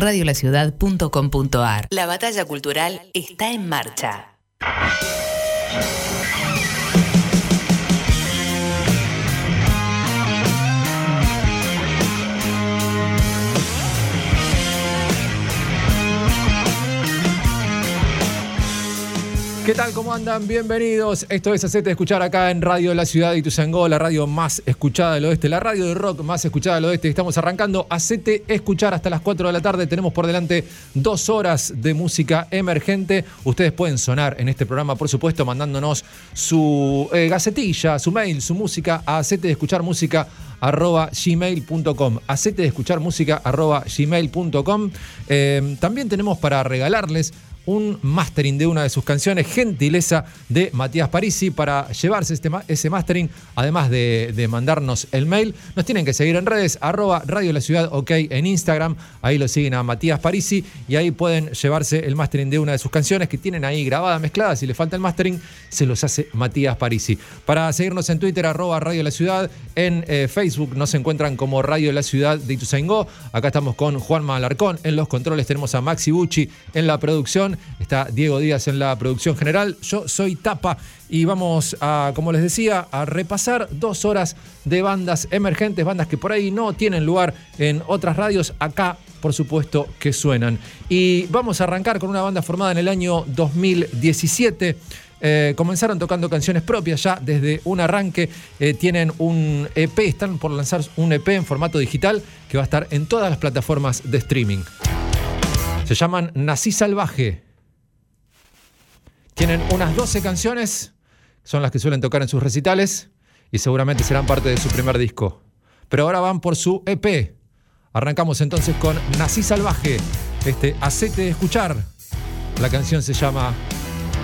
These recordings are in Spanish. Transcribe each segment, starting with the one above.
radiolaciudad.com.ar. La batalla cultural está en marcha. ¿Qué tal? ¿Cómo andan? Bienvenidos. Esto es Hacete Escuchar acá en Radio La Ciudad de Ituzangó, la radio más escuchada del oeste, la radio de rock más escuchada del oeste. Estamos arrancando Hacete Escuchar hasta las 4 de la tarde. Tenemos por delante dos horas de música emergente. Ustedes pueden sonar en este programa, por supuesto, mandándonos su eh, gacetilla, su mail, su música a Hacete de Escuchar Música arroba gmail.com. Hacete de escuchar música arroba gmail.com. Eh, también tenemos para regalarles un mastering de una de sus canciones, gentileza de Matías Parisi, para llevarse este, ese mastering, además de, mandarnos el mail. Nos tienen que seguir en redes, arroba Radio La Ciudad, ok, en Instagram, ahí lo siguen a Matías Parisi y ahí pueden llevarse el mastering de una de sus canciones que tienen ahí grabada, mezclada, si le falta el mastering, se los hace Matías Parisi. Para seguirnos en Twitter, arroba Radio La Ciudad, en eh, Facebook nos encuentran como Radio La Ciudad de Ituzaingó, acá estamos con Juan Malarcón, en los controles tenemos a Maxi Bucci en la producción, está Diego Díaz en la producción general, yo soy Tapa y vamos a, como les decía, a repasar dos horas de bandas emergentes, bandas que por ahí no tienen lugar en otras radios, acá por supuesto que suenan. Y vamos a arrancar con una banda formada en el año 2017. Eh, comenzaron tocando canciones propias ya desde un arranque. Eh, tienen un EP, están por lanzar un EP en formato digital que va a estar en todas las plataformas de streaming. Se llaman Nací Salvaje. Tienen unas 12 canciones, son las que suelen tocar en sus recitales y seguramente serán parte de su primer disco. Pero ahora van por su EP. Arrancamos entonces con Nací Salvaje, este acete de escuchar. La canción se llama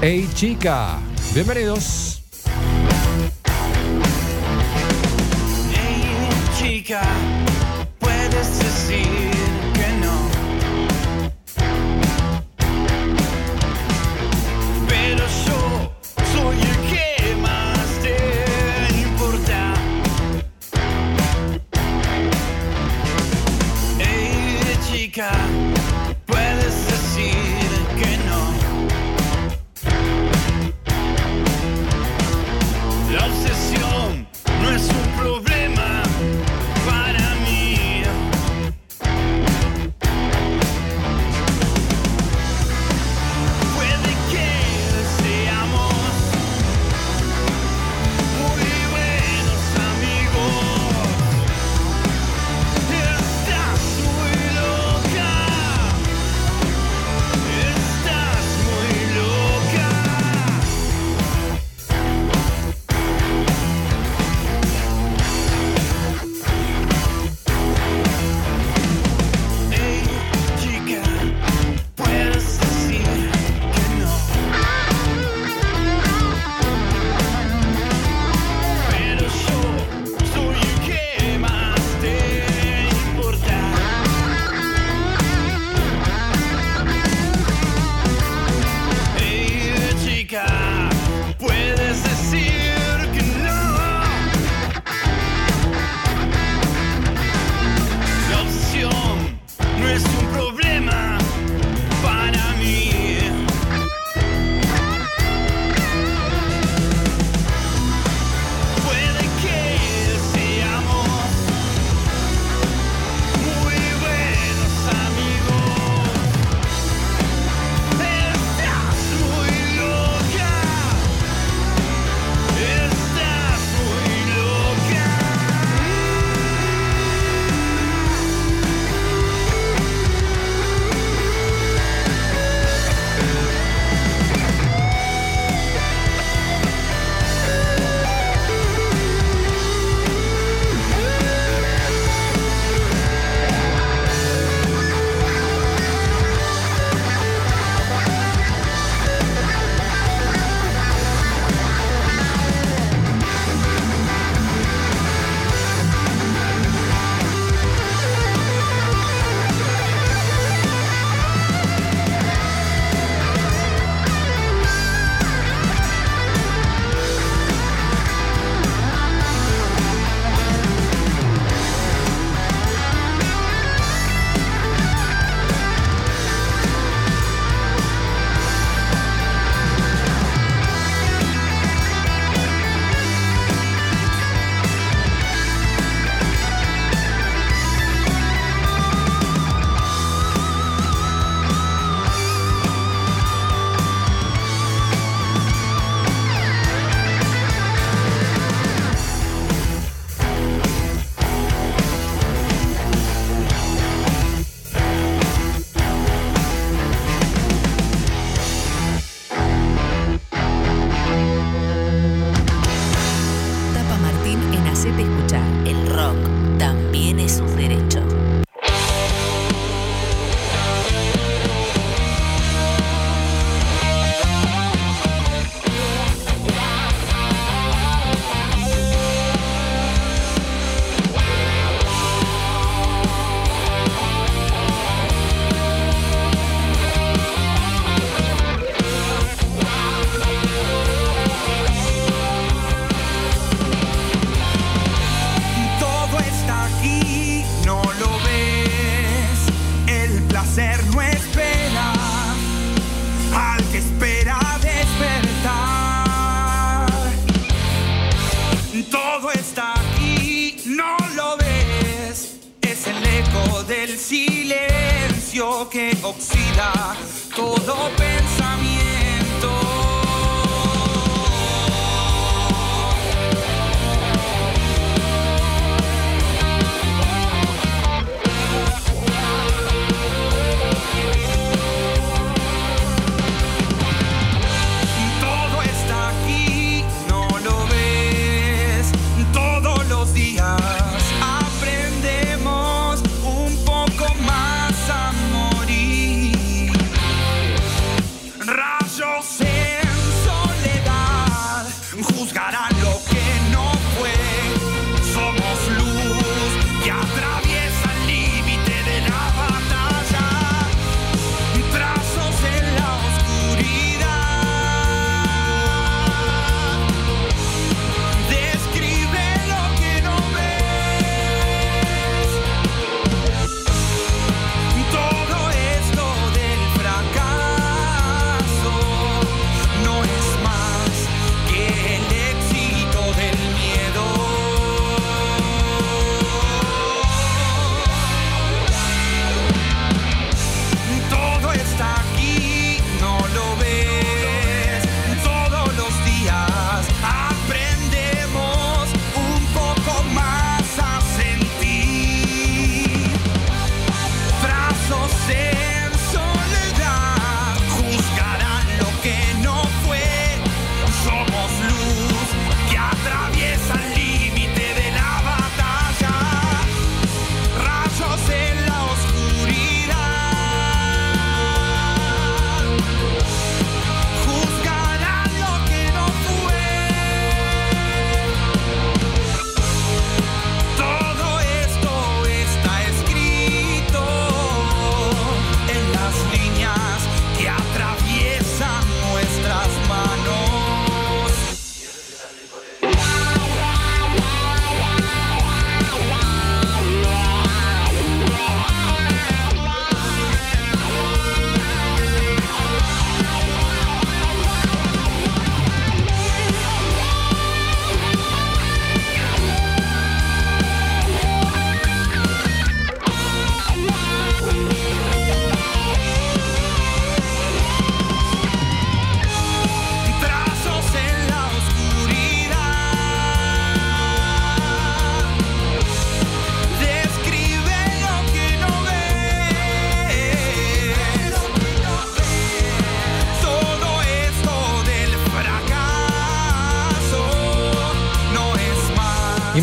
Hey Chica. Bienvenidos. Hey chica, puedes decir Hey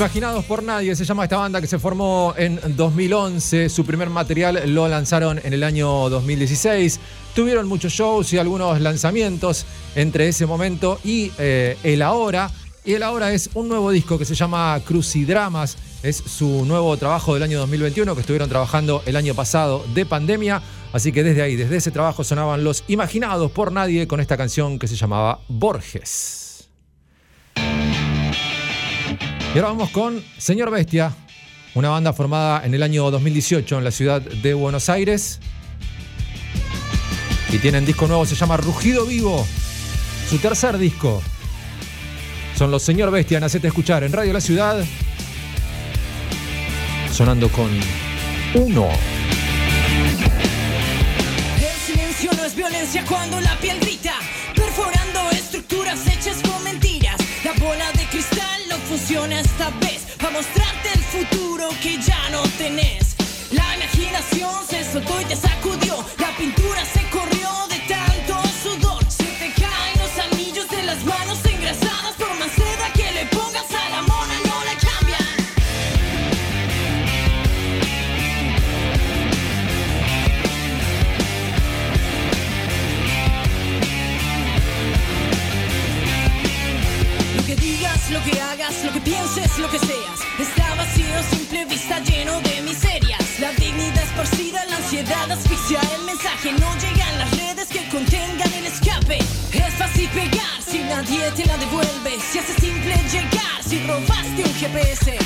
Imaginados por nadie se llama esta banda que se formó en 2011. Su primer material lo lanzaron en el año 2016. Tuvieron muchos shows y algunos lanzamientos entre ese momento y eh, el ahora. Y el ahora es un nuevo disco que se llama Crucidramas. Es su nuevo trabajo del año 2021 que estuvieron trabajando el año pasado de pandemia. Así que desde ahí, desde ese trabajo sonaban los Imaginados por nadie con esta canción que se llamaba Borges. Y ahora vamos con Señor Bestia, una banda formada en el año 2018 en la ciudad de Buenos Aires. Y tienen disco nuevo, se llama Rugido Vivo. Su tercer disco. Son los Señor Bestia en Hacete Escuchar en Radio La Ciudad. Sonando con uno. El silencio no es violencia cuando la piel grita, perforando estructuras hechas funciona esta vez, para mostrarte el futuro que ya no tenés. La imaginación se soltó y te sacudió, la pintura se corrió de hagas, lo que pienses, lo que seas. Está vacío, simple vista, lleno de miserias. La dignidad esparcida, la ansiedad asfixia. El mensaje no llega en las redes que contengan el escape. Es fácil pegar si nadie te la devuelve. Se hace simple llegar si robaste un GPS.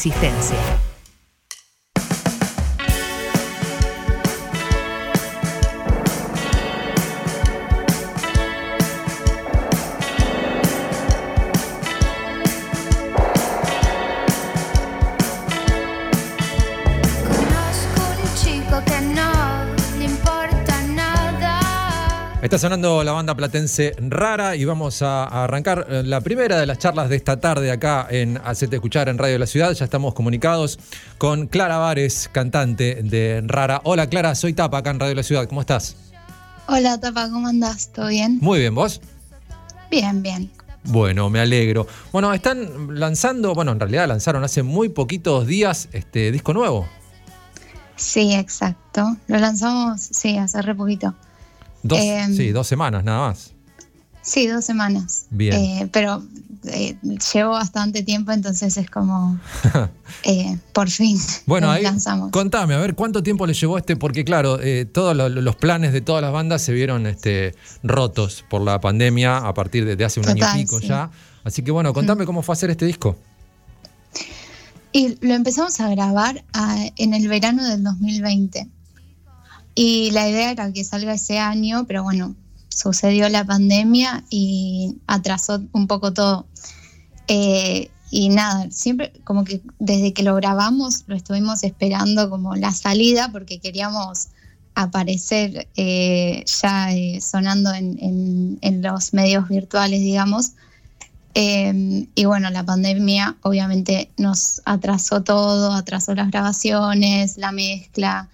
Resistencia. Está sonando la banda platense Rara y vamos a a arrancar eh, la primera de las charlas de esta tarde acá en Hacete Escuchar en Radio de la Ciudad. Ya estamos comunicados con Clara Vares, cantante de Rara. Hola Clara, soy Tapa acá en Radio de la Ciudad. ¿Cómo estás? Hola, Tapa, ¿cómo andás? ¿Todo bien? Muy bien, ¿vos? Bien, bien. Bueno, me alegro. Bueno, están lanzando, bueno, en realidad lanzaron hace muy poquitos días este disco nuevo. Sí, exacto. Lo lanzamos, sí, hace re poquito. Dos, Em. sí, dos semanas nada más. Sí, dos semanas. Bien. Eh, pero eh, llevo bastante tiempo, entonces es como, eh, por fin, Bueno, ahí lanzamos. contame, a ver, ¿cuánto tiempo le llevó este? Porque claro, eh, todos lo- los planes de todas las bandas se vieron este, rotos por la pandemia a partir de, de hace un año y pico sí. ya. Así que bueno, contame cómo fue hacer este disco. Y lo empezamos a grabar ah, en el verano del 2020. Y la idea era que salga ese año, pero bueno, sucedió la pandemia y atrasó un poco todo. Eh, y nada, siempre como que desde que lo grabamos lo estuvimos esperando como la salida porque queríamos aparecer eh, ya eh, sonando en, los medios virtuales, digamos. Y bueno, la pandemia obviamente nos atrasó todo, atrasó las grabaciones, la mezcla,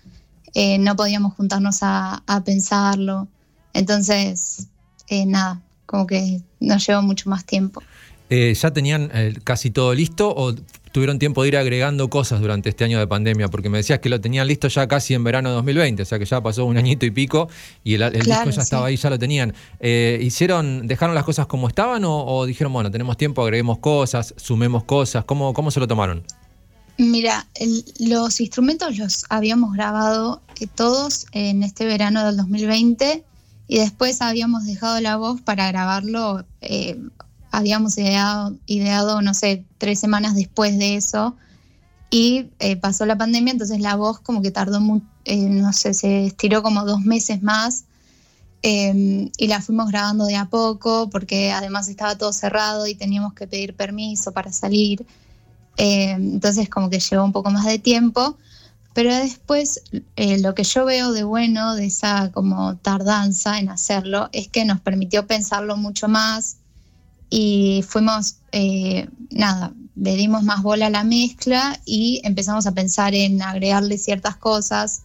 eh, no podíamos juntarnos a, a pensarlo. Entonces, eh, nada, como que nos llevó mucho más tiempo. Eh, ¿Ya tenían casi todo listo o tuvieron tiempo de ir agregando cosas durante este año de pandemia? Porque me decías que lo tenían listo ya casi en verano de 2020, o sea que ya pasó un añito y pico y el, el Claro, disco ya estaba ahí, ya lo tenían. ¿Hicieron, dejaron las cosas como estaban o, o dijeron, bueno, tenemos tiempo, agreguemos cosas, sumemos cosas? ¿Cómo, cómo se lo tomaron? Mira, los instrumentos los habíamos grabado eh, todos en este verano del 2020 y después habíamos dejado la voz para grabarlo. eh, habíamos ideado, ideado, no sé, tres semanas después de eso y eh, pasó la pandemia, entonces la voz como que tardó, no sé, se estiró como dos meses más eh, y la fuimos grabando de a poco porque además estaba todo cerrado y teníamos que pedir permiso para salir. Eh, entonces como que llevó un poco más de tiempo, pero después eh, lo que yo veo de bueno de esa como tardanza en hacerlo es que nos permitió pensarlo mucho más y fuimos, eh, nada, le dimos más bola a la mezcla y empezamos a pensar en agregarle ciertas cosas,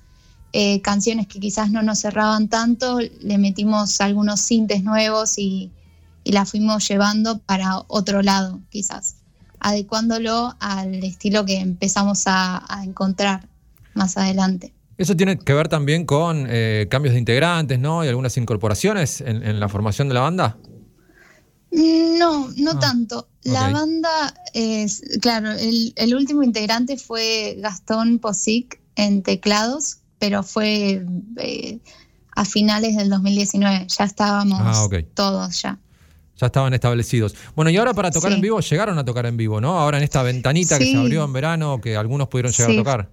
canciones que quizás no nos cerraban tanto, le metimos algunos sintes nuevos y la fuimos llevando para otro lado, quizás, adecuándolo al estilo que empezamos a, a encontrar más adelante. Eso tiene que ver también con eh, cambios de integrantes, ¿no? Y algunas incorporaciones en, en la formación de la banda. No, no Ah, tanto. La banda es, claro, el, el último integrante fue Gastón Posic en teclados, pero fue eh, a finales del 2019. Ya estábamos Ah, todos ya. Ya estaban establecidos. Bueno, y ahora para tocar Sí. en vivo, llegaron a tocar en vivo, ¿no? Ahora en esta ventanita que se abrió en verano, que algunos pudieron llegar Sí. a tocar.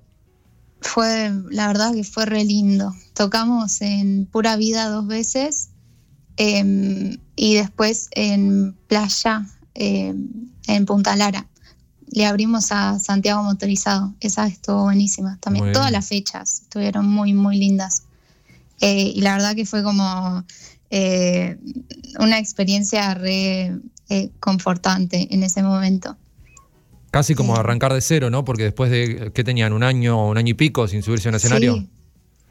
Fue, la verdad que fue re lindo. Tocamos en Pura Vida dos veces em, y después en Playa, em, en Punta Lara. Le abrimos a Santiago Motorizado. Esa estuvo buenísima también. Todas las fechas estuvieron muy, muy lindas. Eh, y la verdad que fue como eh, una experiencia re eh, confortante en ese momento. Casi como Sí. arrancar de cero, ¿no? Porque después de, ¿qué tenían? ¿Un año o un año y pico sin subirse a un escenario? Sí,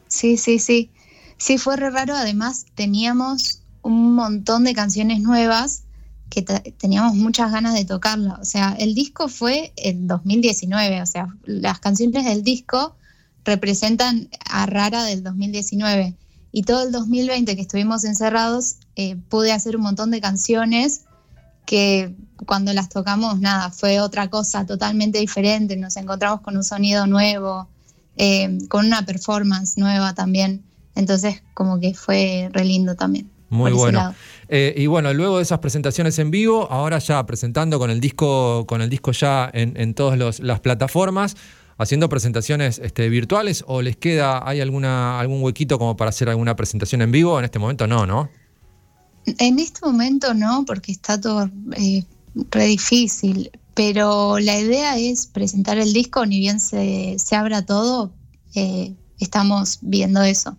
sí, sí, sí. Sí, fue re raro. Además, teníamos un montón de canciones nuevas que te- teníamos muchas ganas de tocarla. O sea, el disco fue en 2019. O sea, las canciones del disco representan a Rara del 2019. Y todo el 2020 que estuvimos encerrados, eh, pude hacer un montón de canciones que cuando las tocamos, nada, fue otra cosa totalmente diferente. Nos encontramos con un sonido nuevo, eh, con una performance nueva también. Entonces, como que fue re lindo también. Muy bueno. Eh, y bueno, luego de esas presentaciones en vivo, ahora ya presentando con el disco, con el disco ya en, en todas las plataformas, haciendo presentaciones este, virtuales, o les queda, hay alguna, algún huequito como para hacer alguna presentación en vivo? En este momento no, ¿no? En este momento no, porque está todo eh, re difícil, pero la idea es presentar el disco, ni bien se, se abra todo, eh, estamos viendo eso.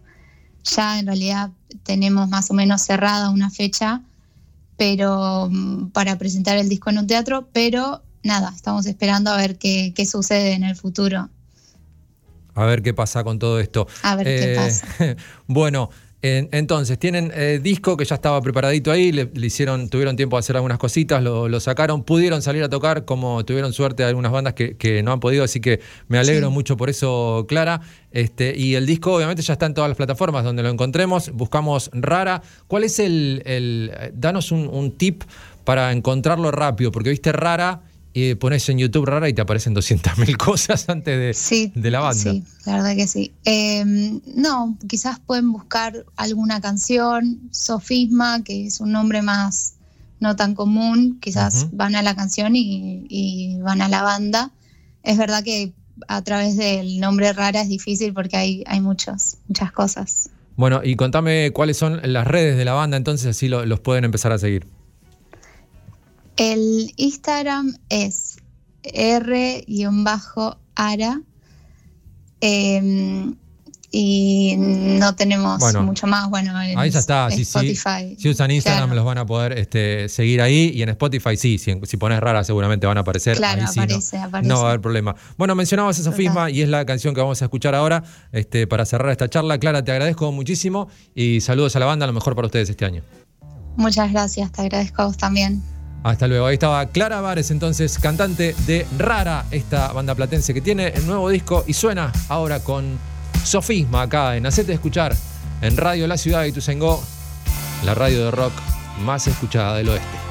Ya en realidad tenemos más o menos cerrada una fecha, pero mm, para presentar el disco en un teatro, pero nada, estamos esperando a ver qué, qué sucede en el futuro, A ver qué pasa con todo esto. a ver qué Eh, pasa. bueno, en- entonces, tienen eh, disco que ya estaba preparadito ahí, le, le hicieron, tuvieron tiempo de hacer algunas cositas, lo, lo sacaron, pudieron salir a tocar, como tuvieron suerte algunas bandas que, que no han podido, así que me alegro Sí. mucho por eso, Clara. Este, y el disco obviamente ya está en todas las plataformas donde lo encontremos, buscamos Rara. ¿Cuál es el, el- eh, danos un, un tip para encontrarlo rápido? Porque viste Rara y pones en YouTube Rara y te aparecen 200.000 cosas antes de, Sí, de la banda. Sí, la verdad que sí. Eh, no, quizás pueden buscar alguna canción, Sofisma, que es un nombre más no tan común, quizás van a la canción y, y van a la banda. Es verdad que a través del nombre rara es difícil porque hay, hay muchos, muchas cosas. Bueno, y contame cuáles son las redes de la banda, entonces así lo- los pueden empezar a seguir. El Instagram es r-ara. eh, y no tenemos Bueno, mucho más. Bueno, en Ahí ya está, sí. Si usan Instagram Claro. los van a poder este, seguir ahí y en Spotify sí, si, si pones rara seguramente van a aparecer. Claro, ahí sí, no- aparece, aparece. No va a haber problema. Bueno, mencionabas a Total. Sofisma y es la canción que vamos a escuchar ahora este, para cerrar esta charla. Clara, te agradezco muchísimo y saludos a la banda, lo mejor para ustedes este año. Muchas gracias, te agradezco a vos también. Hasta luego. Ahí estaba Clara Vares, entonces cantante de Rara, esta banda platense que tiene el nuevo disco y suena ahora con Sofisma acá en Hacete Escuchar en Radio La Ciudad de Ituzaingó, la radio de rock más escuchada del oeste.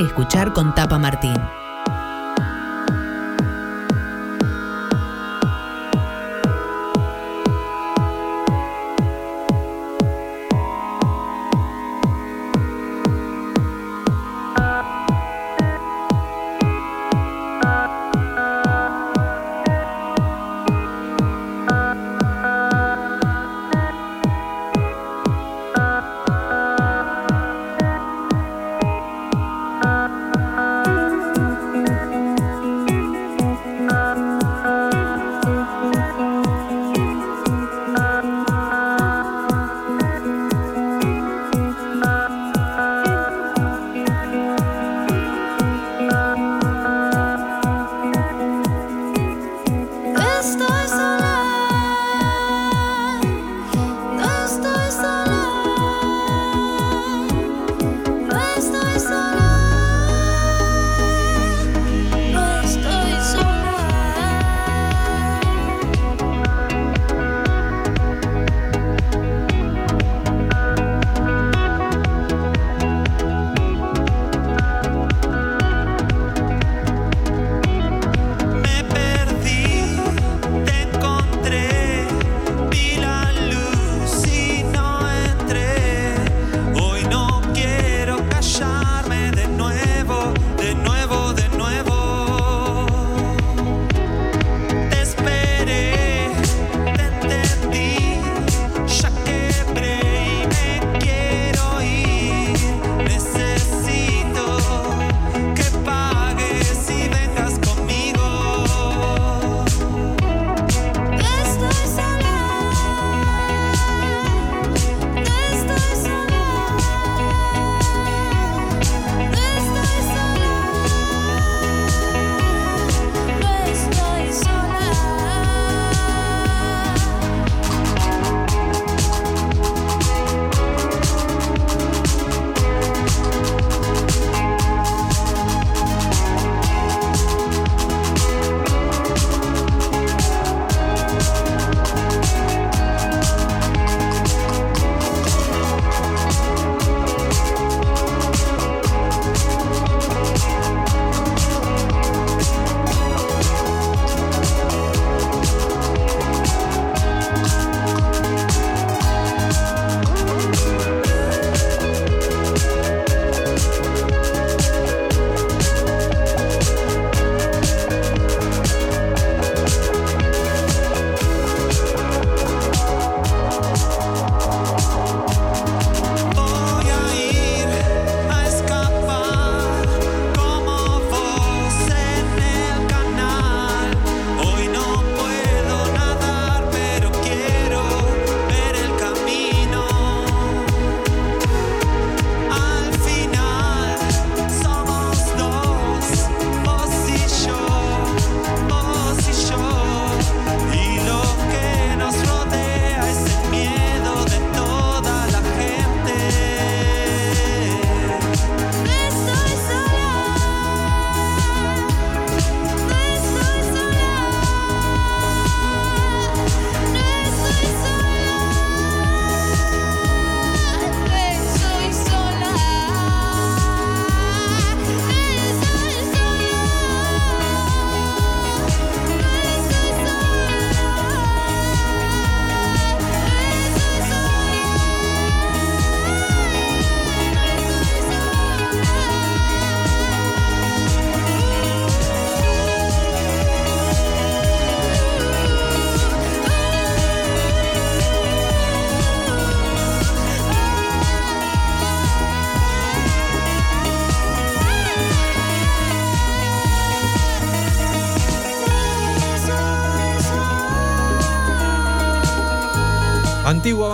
Escuchar con Tapa Martín.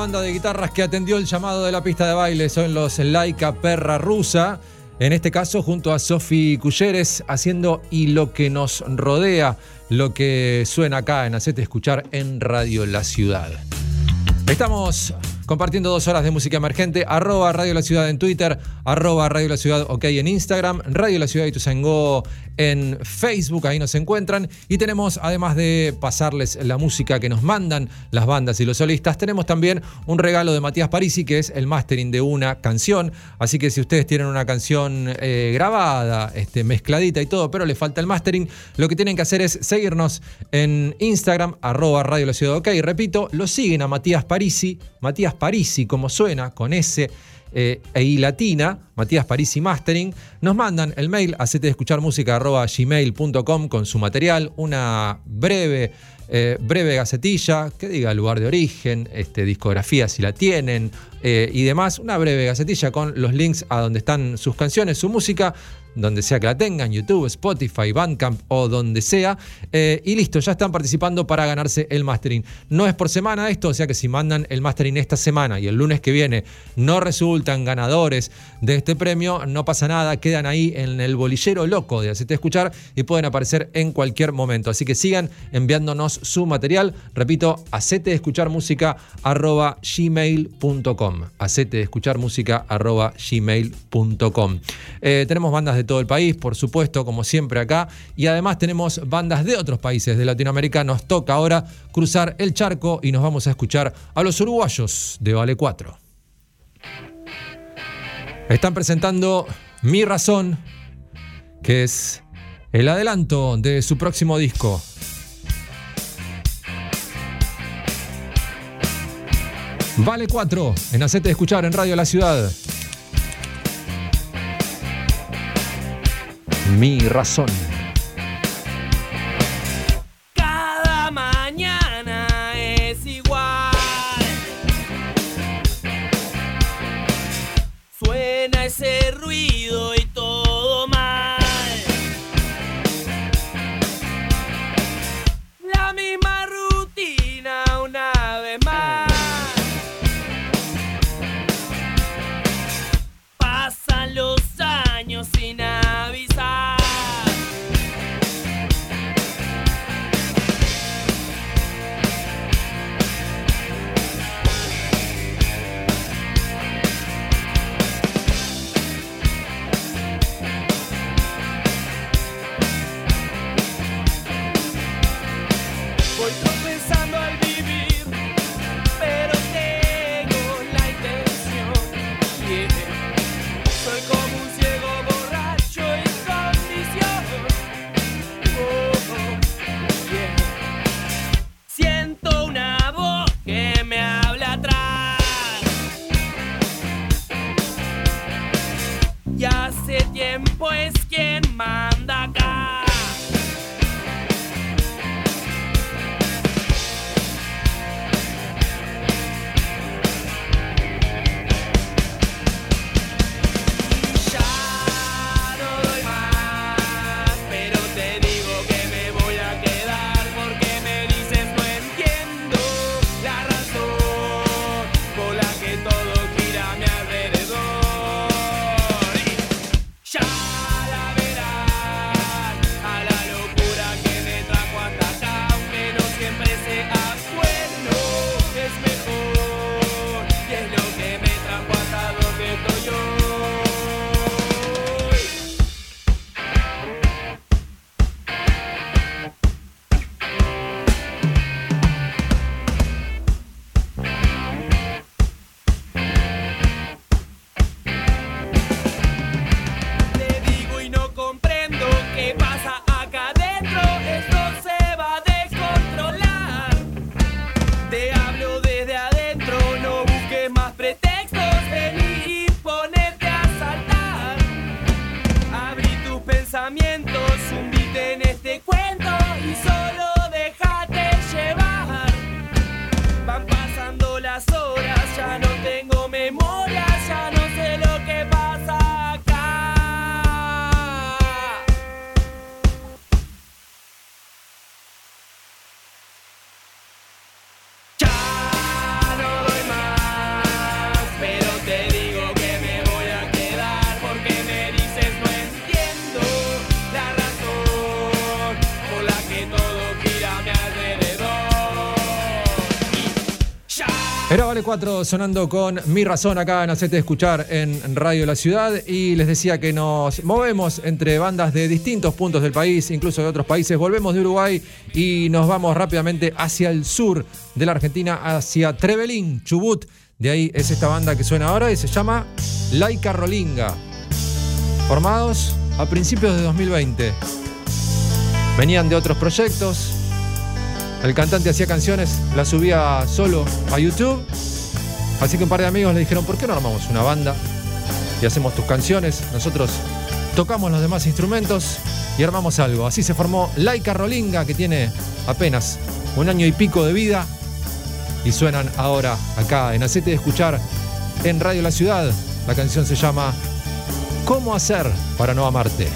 Banda de guitarras que atendió el llamado de la pista de baile son los Laika Perra Rusa. En este caso, junto a Sofi Culleres, haciendo y lo que nos rodea, lo que suena acá en Hacete Escuchar en Radio La Ciudad. Estamos compartiendo dos horas de música emergente. Arroba Radio La Ciudad en Twitter, arroba Radio La Ciudad OK en Instagram, Radio La Ciudad Ituzaingó en Facebook, ahí nos encuentran. Y tenemos, además de pasarles la música que nos mandan las bandas y los solistas, tenemos también un regalo de Matías Parisi, que es el mastering de una canción. Así que si ustedes tienen una canción eh, grabada, este, mezcladita y todo, pero le falta el mastering, lo que tienen que hacer es seguirnos en Instagram, arroba Radio La Ciudad OK. Repito, lo siguen a Matías Parisi, Matías Parisi, como suena, con S eh, e I latina, Matías Parisi Mastering, nos mandan el mail a gmail.com con su material, una breve, eh, breve gacetilla que diga lugar de origen, este, discografía si la tienen eh, y demás, una breve gacetilla con los links a donde están sus canciones, su música, donde sea que la tengan, YouTube, Spotify, Bandcamp o donde sea. Eh, y listo, ya están participando para ganarse el mastering. No es por semana esto, o sea que si mandan el mastering esta semana y el lunes que viene no resultan ganadores de este premio, no pasa nada, quedan ahí en el bolillero loco de Hacete Escuchar y pueden aparecer en cualquier momento. Así que sigan enviándonos su material. Repito, hacete escuchar música arroba gmail.com. Hacete escuchar música arroba gmail.com. Eh, tenemos bandas de todo el país, por supuesto, como siempre acá. Y además tenemos bandas de otros países de Latinoamérica. Nos toca ahora cruzar el charco y nos vamos a escuchar a los uruguayos de Vale 4. Están presentando Mi Razón, que es el adelanto de su próximo disco. Vale 4, en Hacete de Escuchar en Radio La Ciudad. Mi razón. Era Vale 4 sonando con Mi Razón acá en Hacete Escuchar en Radio La Ciudad y les decía que nos movemos entre bandas de distintos puntos del país, incluso de otros países. Volvemos de Uruguay y nos vamos rápidamente hacia el sur de la Argentina, hacia Trevelín, Chubut. De ahí es esta banda que suena ahora y se llama Laika Rolinga. Formados a principios de 2020. Venían de otros proyectos, el cantante hacía canciones, las subía solo a YouTube. Así que un par de amigos le dijeron, ¿por qué no armamos una banda? Y hacemos tus canciones, nosotros tocamos los demás instrumentos y armamos algo. Así se formó Laika Rolinga, que tiene apenas un año y pico de vida. Y suenan ahora acá en Acete de Escuchar en Radio La Ciudad. La canción se llama ¿Cómo hacer para no amarte?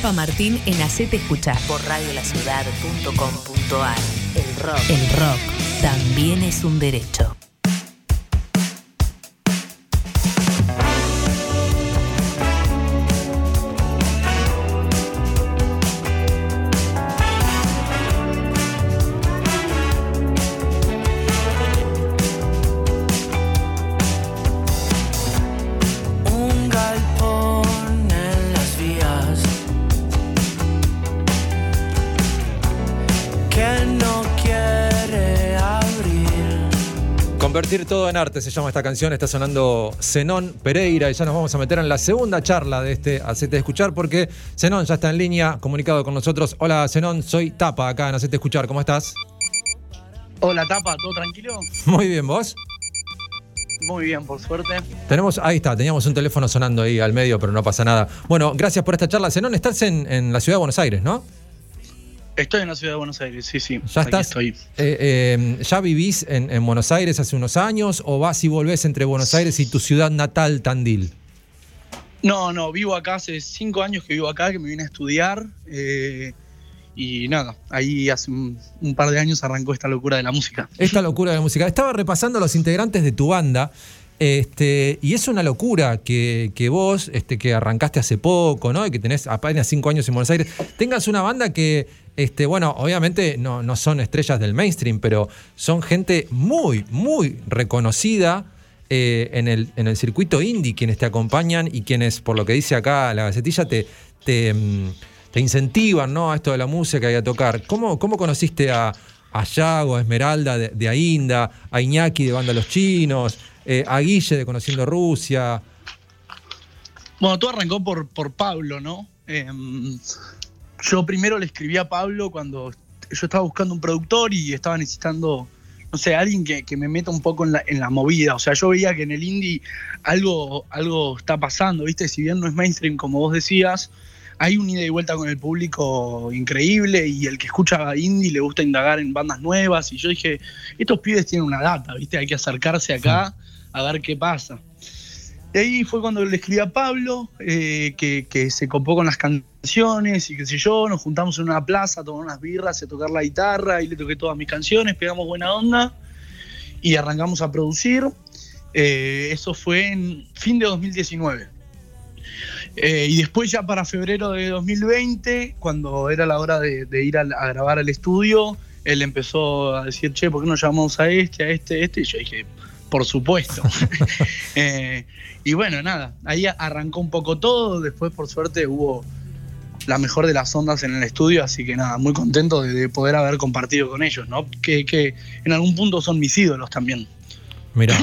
Tapa Martín en Hacete Escuchar por radiolaciudad.com.ar. El rock. El rock también es un derecho. Convertir todo en arte se llama esta canción, está sonando Zenón Pereira y ya nos vamos a meter en la segunda charla de este Hacete Escuchar porque Zenón ya está en línea, comunicado con nosotros. Hola Zenón, soy Tapa acá en Hacete Escuchar, ¿cómo estás? Hola, Tapa, ¿todo tranquilo? Muy bien, ¿vos? Muy bien, por suerte. Tenemos, ahí está, teníamos un teléfono sonando ahí al medio, pero no pasa nada. Bueno, gracias por esta charla. Zenón, estás en, en la ciudad de Buenos Aires, ¿no? Estoy en la ciudad de Buenos Aires, sí, sí. ¿Ya estás? estoy. Eh, eh, ¿Ya vivís en, en Buenos Aires hace unos años o vas y volvés entre Buenos Aires y tu ciudad natal, Tandil? No, no, vivo acá hace cinco años que vivo acá, que me vine a estudiar. eh, y nada, ahí hace un, un par de años arrancó esta locura de la música. Esta locura de la música. Estaba repasando a los integrantes de tu banda. Este, y es una locura que, que vos, este, que arrancaste hace poco, ¿no? Y que tenés apenas cinco años en Buenos Aires, tengas una banda que, este, bueno, obviamente no, son estrellas del mainstream, pero son gente muy, muy reconocida eh, en, el, circuito indie, quienes te acompañan y quienes, por lo que dice acá la gacetilla, te, mm, incentivan a esto de la música y a tocar. ¿Cómo, conociste a, Yago, a Esmeralda de, Ainda, a Iñaki de Banda Los Chinos, eh, a Guille de Conociendo Rusia? Bueno, todo arrancó por, por Pablo, ¿no? Em, yo primero le escribí a Pablo cuando yo estaba buscando un productor y estaba necesitando, no sé, alguien que, que me meta un poco en la, en la movida. O sea, yo veía que en el indie algo, algo está pasando, ¿viste? Si bien no es mainstream, como vos decías, hay un ida y vuelta con el público increíble y el que escucha indie le gusta indagar en bandas nuevas. Y yo dije, estos pibes tienen una data, ¿viste? Hay que acercarse acá a ver qué pasa. Y ahí fue cuando le escribí a Pablo, eh, que, que se copó con las canciones y qué sé yo, nos juntamos en una plaza a tomar unas birras, a tocar la guitarra y le toqué todas mis canciones, pegamos buena onda y arrancamos a producir. Eh, eso fue en fin de 2019. Eh, y después ya para febrero de 2020, cuando era la hora de, ir a, grabar al estudio, él empezó a decir, che, ¿por qué no llamamos a este, a este, a este? Y yo dije, por supuesto. Eh, y bueno, nada, ahí arrancó un poco todo, después por suerte hubo la mejor de las ondas en el estudio, así que nada, muy contento de, de poder haber compartido con ellos, ¿no? Que, que en algún punto son mis ídolos también. Mirá,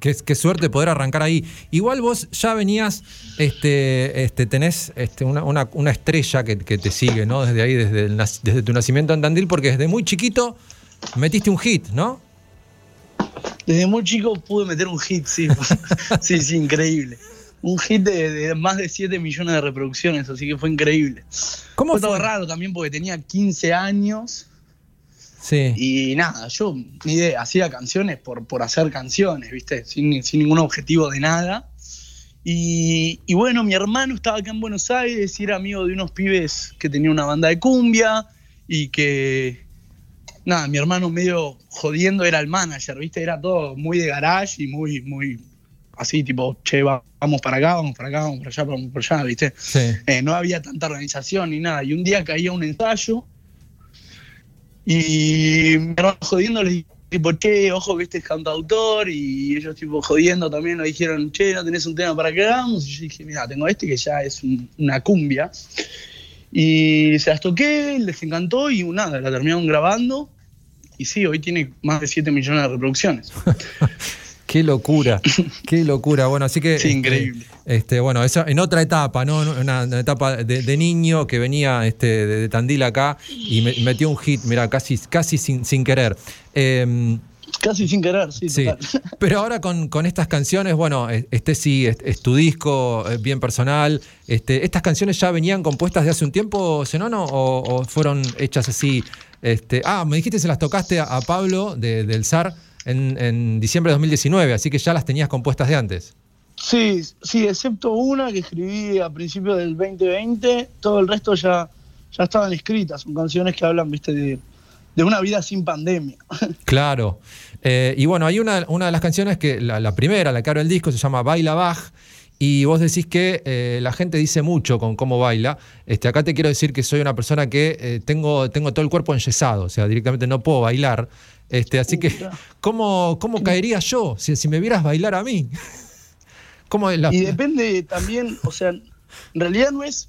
qué, qué suerte poder arrancar ahí. Igual vos ya venías, este, este, tenés este, una, una- una estrella que, que te sigue, ¿no? Desde ahí, desde, el desde tu nacimiento en Tandil, porque desde muy chiquito metiste un hit, ¿no? Desde muy chico pude meter un hit, sí. sí, sí, increíble. Un hit de, de más de 7 millones de reproducciones, así que fue increíble. ¿Cómo fue? todo raro también porque tenía 15 años Sí. y nada, yo ni idea, hacía canciones por, por hacer canciones, ¿viste? Sin, sin ningún objetivo de nada. Y, y bueno, mi hermano estaba acá en Buenos Aires y era amigo de unos pibes que tenían una banda de cumbia y que, nada, mi hermano medio jodiendo era el manager, ¿viste? Era todo muy de garage y muy, muy así, tipo, che, va- vamos para acá, vamos para acá, vamos para allá, vamos para allá, ¿viste? Sí. Eh, no había tanta organización ni nada. Y un día caía un ensayo y mi hermano jodiendo les dije, tipo, che, ojo que este es cantautor. Y ellos, tipo, jodiendo también nos dijeron, che, ¿no tenés un tema para que hagamos? Y yo dije, mira, tengo este que ya es un- una cumbia. Y se las toqué, les encantó y nada, la terminaron grabando. Y sí, hoy tiene más de 7 millones de reproducciones. Qué locura, qué locura. Bueno, así que. Sí, este, increíble. Este, bueno, eso en otra etapa, ¿no? Una, una etapa de, de niño que venía este, de, de Tandil acá y me- metió un hit, mira, casi, casi sin, sin querer. Em, Casi sin querer, sí, Sí, pero ahora con, con estas canciones, bueno, es- este sí es, es tu disco, es bien personal. Este, ¿Estas canciones ya venían compuestas de hace un tiempo, Zenono, o, o fueron hechas así? Este, ah, me dijiste se las tocaste a, a Pablo de- del SAR en, en diciembre de 2019, así que ya las tenías compuestas de antes. Sí, sí, excepto una que escribí a principios del 2020, todo el resto ya, ya estaban escritas, son canciones que hablan, viste, de, de una vida sin pandemia. Claro. Eh, y bueno, hay una, una de las canciones que, la, la primera, la que abre el disco, se llama Baila Baj. Y vos decís que eh, la gente dice mucho con cómo baila. Este, acá te quiero decir que soy una persona que eh, tengo, tengo todo el cuerpo enyesado, o sea, directamente no puedo bailar. Este, así que. ¿cómo, cómo caería yo si, si me vieras bailar a mí? ¿Cómo es la- Y depende también, o sea, en realidad no es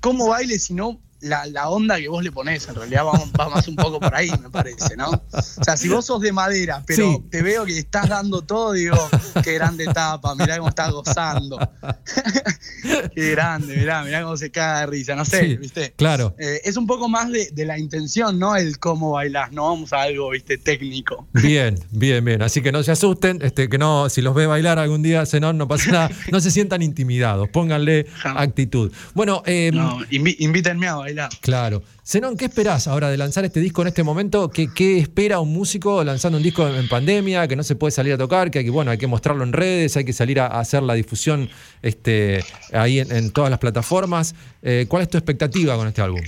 cómo baile, sino la, la onda que vos le ponés. En realidad va, va más un poco por ahí, me parece, ¿no? O sea, si vos sos de madera, pero Sí. te veo que estás dando todo, digo, qué grande tapa, mirá cómo estás gozando. qué grande, mirá, mirá cómo se caga de risa, no sé, Sí, ¿viste? Claro. Eh, es un poco más de, de la intención, ¿no? El cómo bailás, no vamos a algo, ¿viste? Técnico. Bien, bien, bien. Así que no se asusten, este, que no, si los ve bailar algún día, Zenón, no pasa nada, no se sientan intimidados, pónganle actitud. Bueno, eh, No, invítenme a bailar. Bailar. Claro. Zenón, ¿qué esperás ahora de lanzar este disco en este momento? ¿Qué, qué espera un músico lanzando un disco en, en pandemia, que no se puede salir a tocar, que hay que, bueno, hay que mostrarlo en redes, hay que salir a, a hacer la difusión este, ahí en, en todas las plataformas? Eh, ¿Cuál es tu expectativa con este álbum?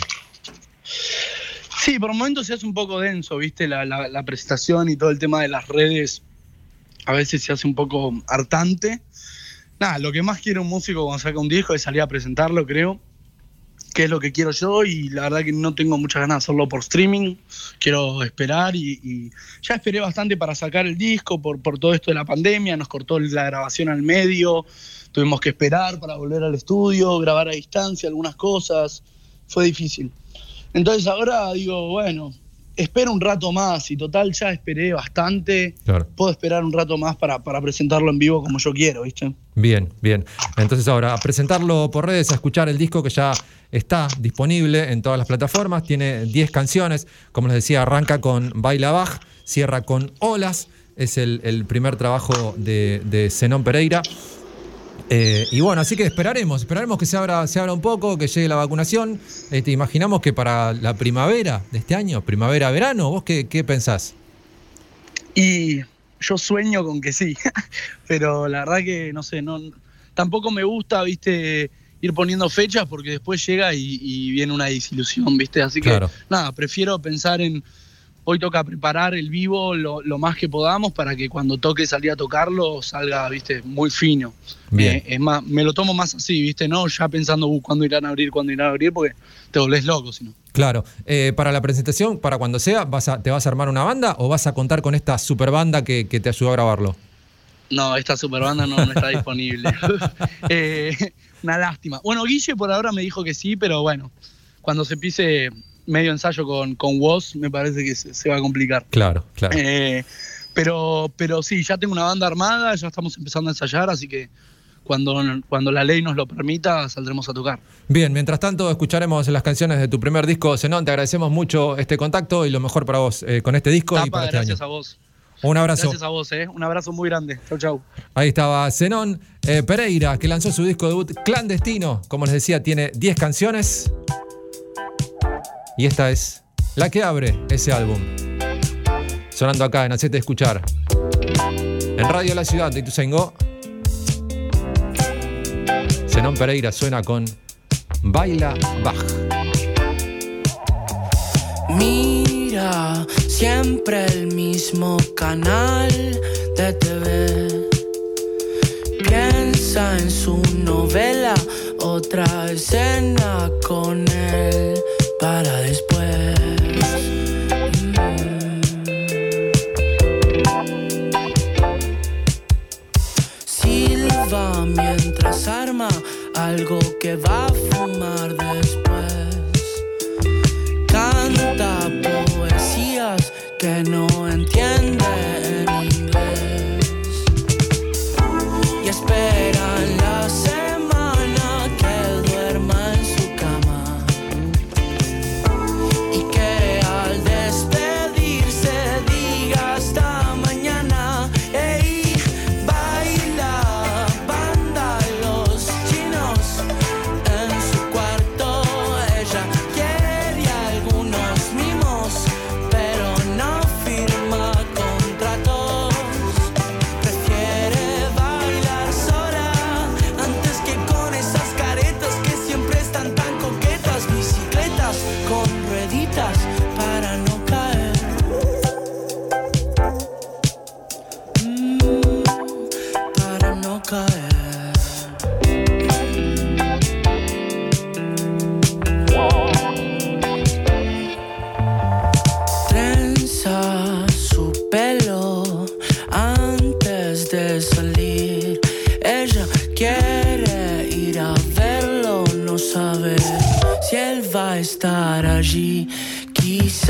Sí, por momentos se hace un poco denso, ¿viste? La, la- la presentación y todo el tema de las redes a veces se hace un poco hartante. Nada, lo que más quiere un músico cuando saca un disco es salir a presentarlo, creo. Es lo que quiero yo y la verdad que no tengo muchas ganas de hacerlo por streaming. Quiero esperar y, y ya esperé bastante para sacar el disco por, por todo esto de la pandemia. Nos cortó la grabación al medio. Tuvimos que esperar para volver al estudio, grabar a distancia algunas cosas. Fue difícil. Entonces ahora digo, bueno, espero un rato más y total ya esperé bastante. Claro. Puedo esperar un rato más para, para presentarlo en vivo como yo quiero, ¿viste? Bien, bien. Entonces ahora, a presentarlo por redes, a escuchar el disco que ya está disponible en todas las plataformas. Tiene 10 canciones. Como les decía, arranca con Baila Baj, cierra con Olas. Es el, el primer trabajo de, de Zenón Pereira. Eh, y bueno, así que esperaremos, esperaremos que se abra, se abra un poco, que llegue la vacunación. Este, imaginamos que para la primavera de este año, primavera-verano, ¿vos qué, qué pensás? Y yo sueño con que sí, pero la verdad que no sé, no, tampoco me gusta, viste, ir poniendo fechas porque después llega y, y viene una desilusión, viste. Así que Claro. nada, prefiero pensar en hoy toca preparar el vivo lo, lo más que podamos para que cuando toque salir a tocarlo salga, viste, muy fino. Bien. Eh, es más, me lo tomo más así, viste, no ya pensando uh, cuándo irán a abrir, cuándo irán a abrir, porque te volvés loco, si no. Claro, eh, para la presentación, para cuando sea, vas a, ¿te vas a armar una banda o vas a contar con esta super banda que, que te ayudó a grabarlo? No, esta super banda no, no está disponible. Eh, una lástima. Bueno, Guille por ahora me dijo que sí, pero bueno, cuando se pise medio ensayo con, con Woz, me parece que se, se va a complicar. Claro, claro. Eh, pero, pero sí, ya tengo una banda armada, ya estamos empezando a ensayar, así que cuando, cuando la ley nos lo permita, saldremos a tocar. Bien, mientras tanto, escucharemos las canciones de tu primer disco, Zenón. Te agradecemos mucho este contacto y lo mejor para vos eh, con este disco y Tapa, para este gracias año. a vos. Un abrazo. Gracias a vos, eh. Un abrazo muy grande. Chau, chau. Ahí estaba Zenón eh, Pereira, que lanzó su disco debut clandestino. Como les decía, tiene 10 canciones. Y esta es la que abre ese álbum. Sonando acá en Hacete Escuchar. En Radio La Ciudad de Ituzaingó. Zenón Pereira suena con Baila Baj. Mira siempre el mismo canal de TV. Piensa en su novela, otra escena con él para después. Silva mientras arma algo que va a fumar después. Canta poesías que no entiende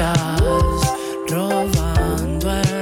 Quizás robando en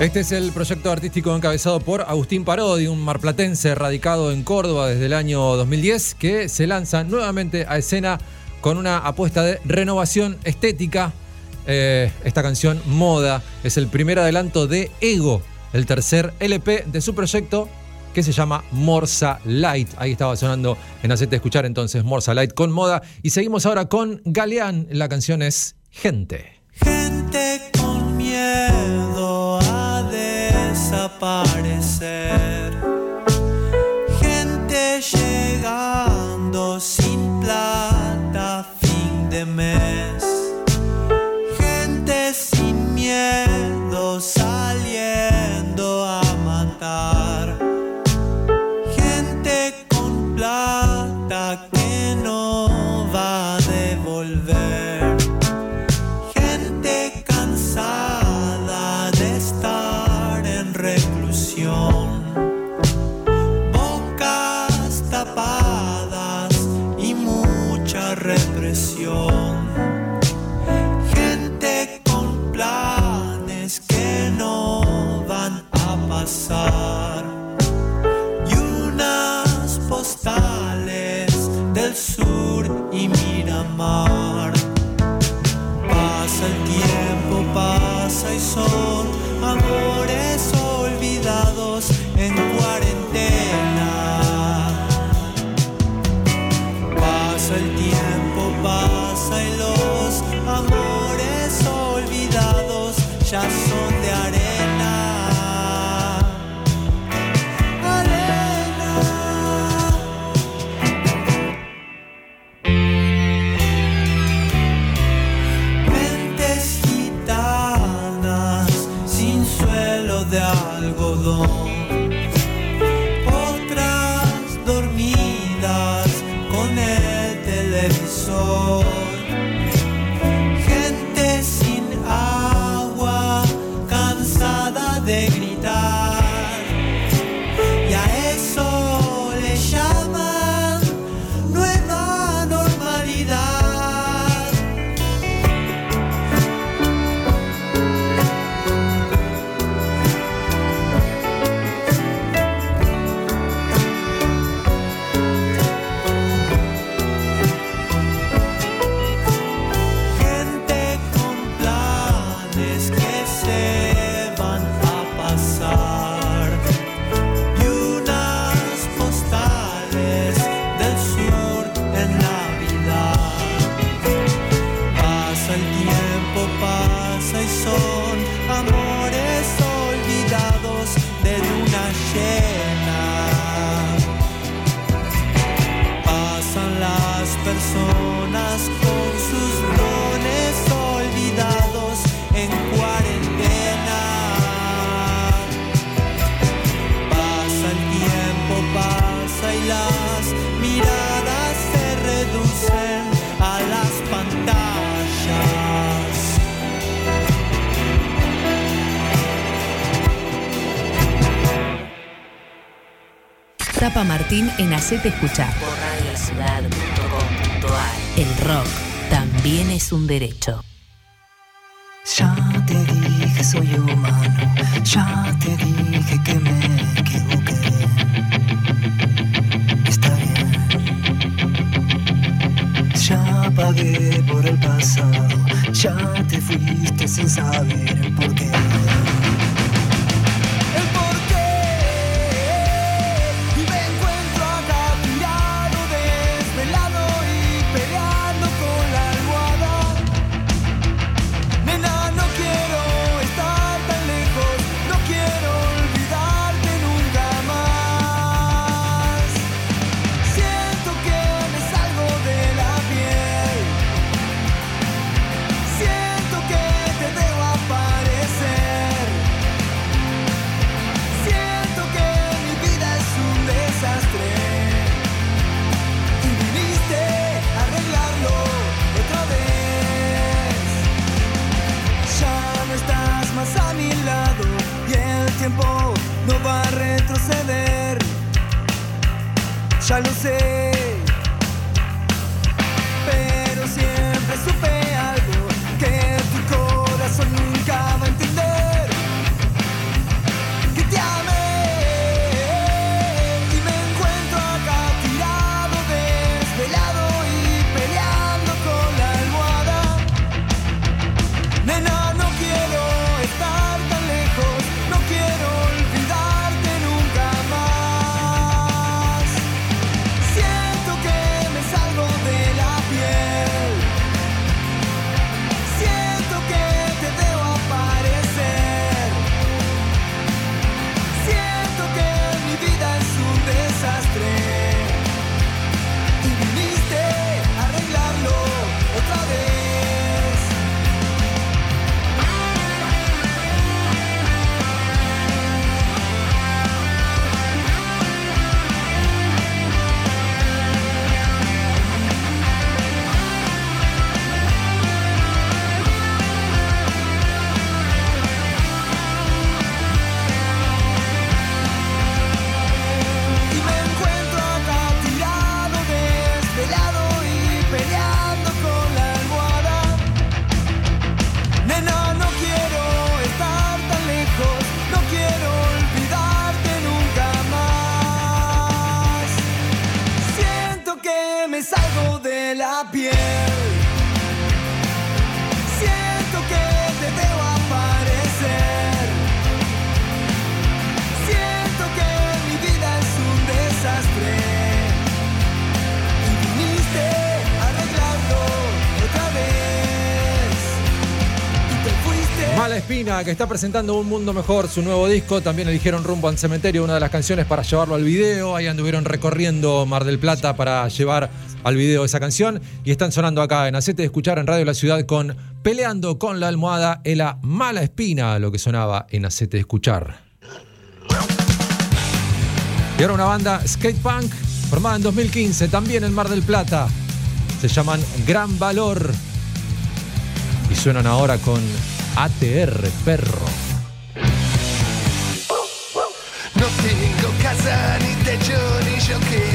Este es el proyecto artístico encabezado por Agustín Parodi, un marplatense radicado en Córdoba desde el año 2010, que se lanza nuevamente a escena con una apuesta de renovación estética. Eh, esta canción, Moda, es el primer adelanto de Ego, el tercer LP de su proyecto que se llama Morsa Light. Ahí estaba sonando en Hacete Escuchar entonces Morsa Light con Moda. Y seguimos ahora con Galeán. La canción es Gente. Gente con desaparecer. Gente llegando sin plata fin de mes. Tapa Martín en Hacete Escuchar. Por. El rock también es un derecho. Ya te dije soy humano, ya te dije que me equivoqué. Está bien. Ya pagué por el pasado, ya te fuiste sin saber el porqué. Que está presentando Un Mundo Mejor, su nuevo disco. También eligieron Rumbo al Cementerio, una de las canciones para llevarlo al video. Ahí anduvieron recorriendo Mar del Plata para llevar al video esa canción. Y están sonando acá en Acete de Escuchar en Radio La Ciudad con Peleando con la Almohada. Era Mala Espina lo que sonaba en Acete de Escuchar. Y ahora una banda skate punk formada en 2015, también en Mar del Plata. Se llaman Gran Valor y suenan ahora con ATR Perro. No tengo casa ni techo ni yo que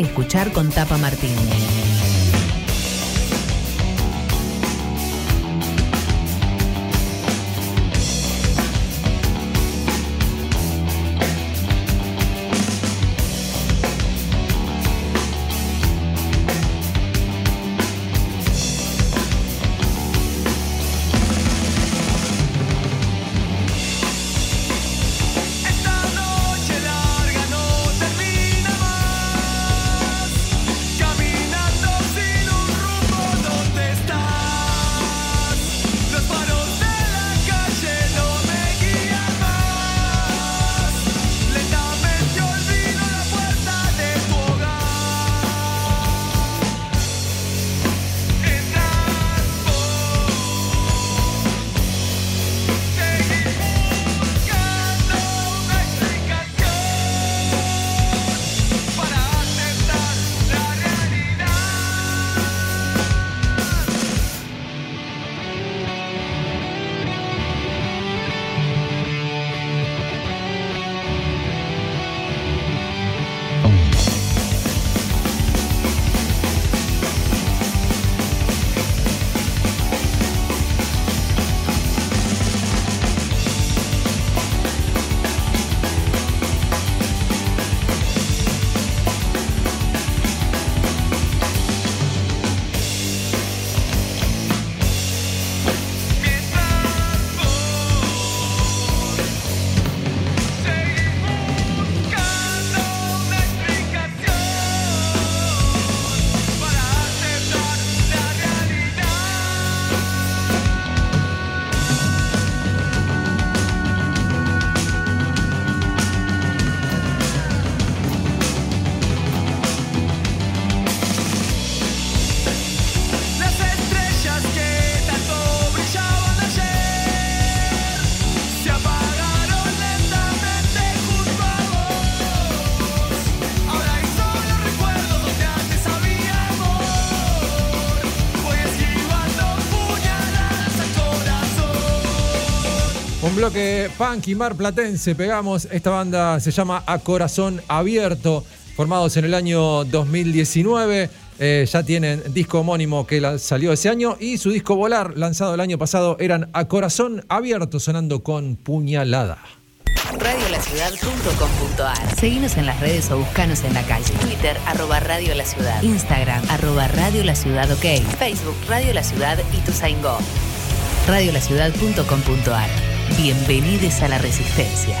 Escuchar con Tapa Martín. Bloque punk y marplatense pegamos. Esta banda se llama A Corazón Abierto, formados en el año 2019. Eh, ya tienen disco homónimo que salió ese año y su disco Volar, lanzado el año pasado, eran A Corazón Abierto, sonando con puñalada. Radiolaciudad.com.ar Seguinos en las redes o buscanos en la calle. Twitter, arroba Radio La Ciudad. Instagram, arroba Radio La Ciudad OK. Facebook, Radio La Ciudad y Tuzaingó. Radiolaciudad.com.ar Bienvenidos a la Resistencia.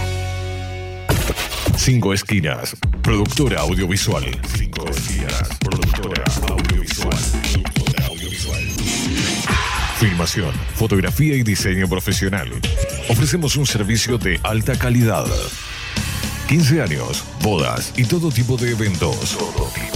Cinco Esquinas, productora audiovisual. Cinco Esquinas, productora audiovisual. Filmación, fotografía y diseño profesional. Ofrecemos un servicio de alta calidad. 15 años, bodas y todo tipo de eventos. Todo tipo.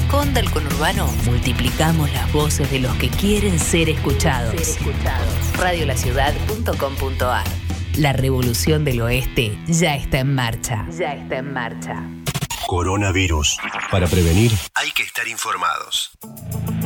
del conurbano multiplicamos las voces de los que quieren ser escuchados. Radiolaciudad.com.ar La revolución del oeste ya está en marcha. Ya está en marcha. Coronavirus. Para prevenir, hay que estar informados.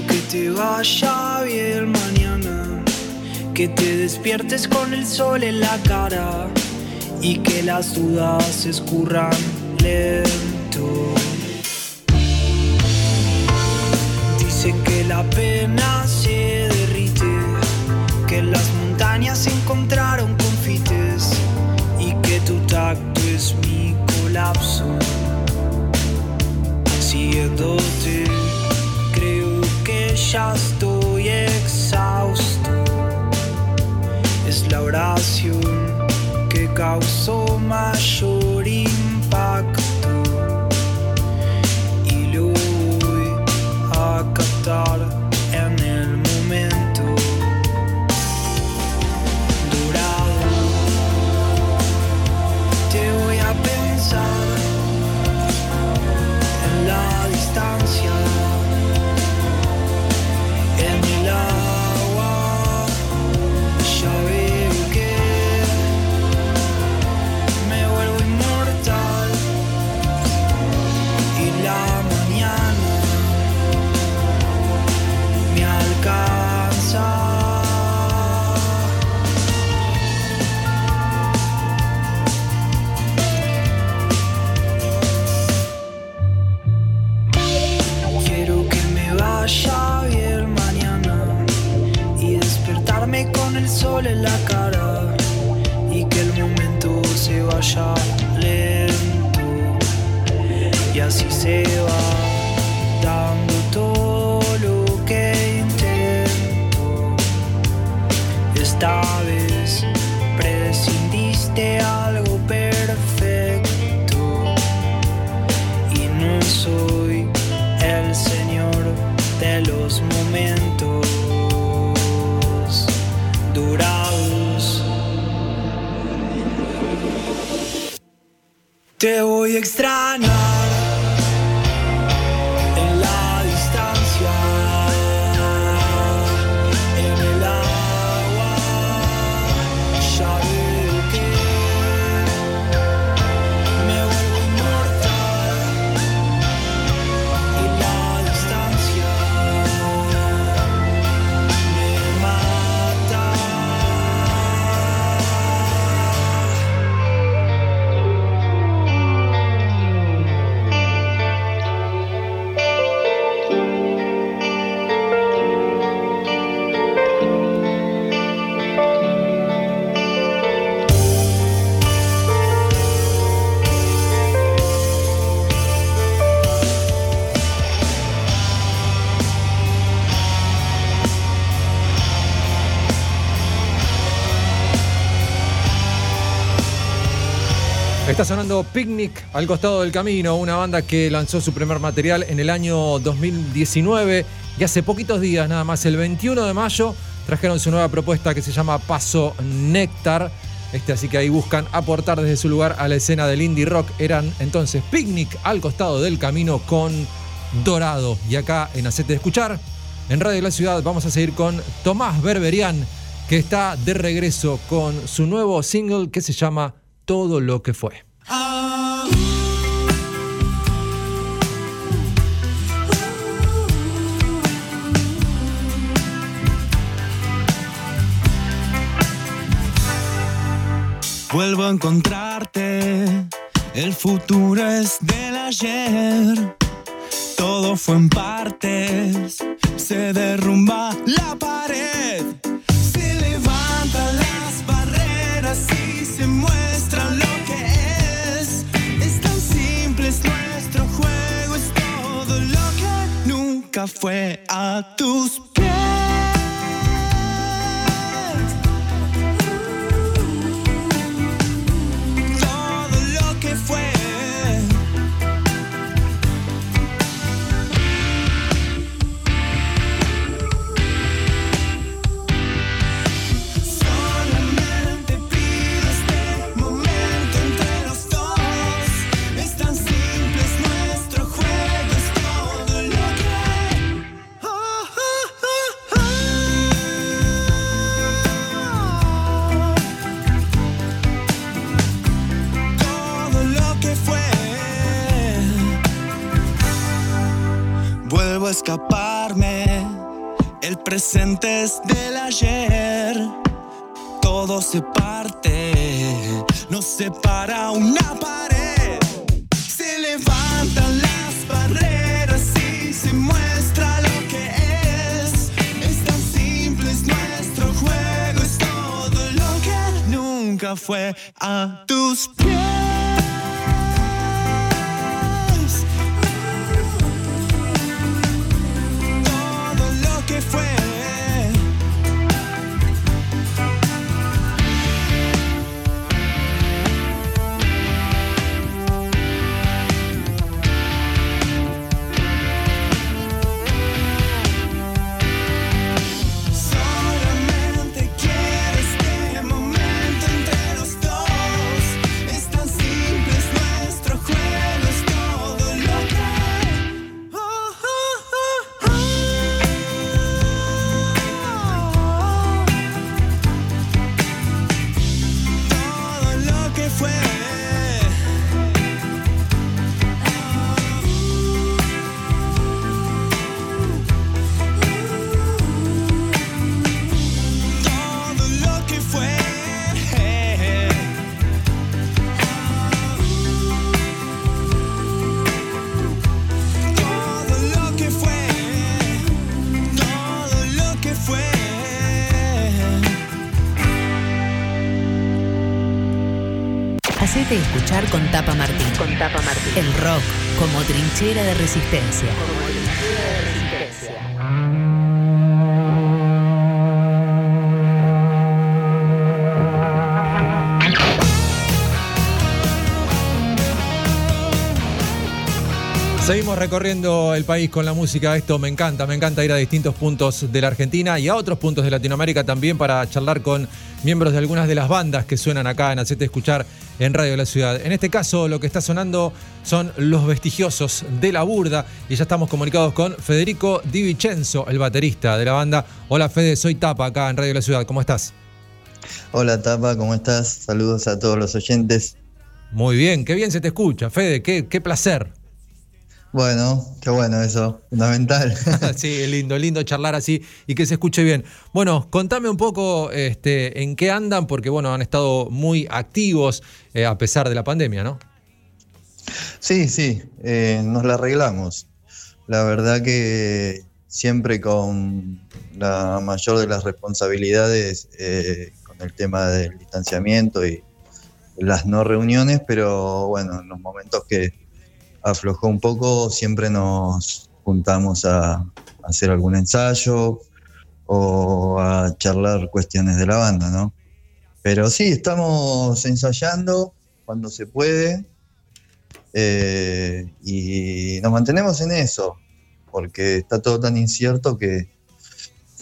Que te vaya bien mañana, que te despiertes con el sol en la cara y que las dudas escurran lento. Dice que la pena se derrite, que las montañas encontraron confites y que tu tacto es mi colapso. Siguiéndote, ya estoy exhausto. Es la oración que causó mayor impacto y lo voy a captar sol en la cara y que el momento se vaya lento. Y así se va te uvijek strana. Sonando Picnic al costado del camino, una banda que lanzó su primer material en el año 2019 y hace poquitos días, nada más, el 21 de mayo, trajeron su nueva propuesta que se llama Paso Néctar. Este, así que ahí buscan aportar desde su lugar a la escena del indie rock. Eran entonces Picnic al costado del camino con Dorado. Y acá en Acete de Escuchar, en Radio de la Ciudad, vamos a seguir con Tomás Berberian, que está de regreso con su nuevo single que se llama Todo lo que fue. Vuelvo a encontrarte, el futuro es del ayer. Todo fue en partes, se derrumba la pared. Fue a tus pies. Escaparme. El presente es del ayer. Todo se parte, nos separa una pared. Se levantan las barreras y se muestra lo que es. Es tan simple, es nuestro juego, es todo lo que nunca fue a tus pies. Trinchera de resistencia. Seguimos recorriendo el país con la música. Esto me encanta, me encanta ir a distintos puntos de la Argentina y a otros puntos de Latinoamérica también para charlar con miembros de algunas de las bandas que suenan acá en Hacete Escuchar en Radio de la Ciudad. En este caso, lo que está sonando son Los Vestigiosos de la Burda y ya estamos comunicados con Federico Di Vicenzo, el baterista de la banda. Hola Fede, soy Tapa acá en Radio de la Ciudad. ¿Cómo estás? Hola Tapa, ¿cómo estás? Saludos a todos los oyentes. Muy bien, qué bien se te escucha, Fede, qué, qué placer. Bueno, qué bueno eso, fundamental. sí, lindo, lindo charlar así y que se escuche bien. Bueno, contame un poco este, en qué andan, porque bueno, han estado muy activos eh, a pesar de la pandemia, ¿no? Sí, sí, eh, nos la arreglamos. La verdad que siempre con la mayor de las responsabilidades eh, con el tema del distanciamiento y las no reuniones, pero bueno, en los momentos que aflojó un poco, siempre nos juntamos a hacer algún ensayo o a charlar cuestiones de la banda, ¿no? Pero sí, estamos ensayando cuando se puede eh, y nos mantenemos en eso, porque está todo tan incierto que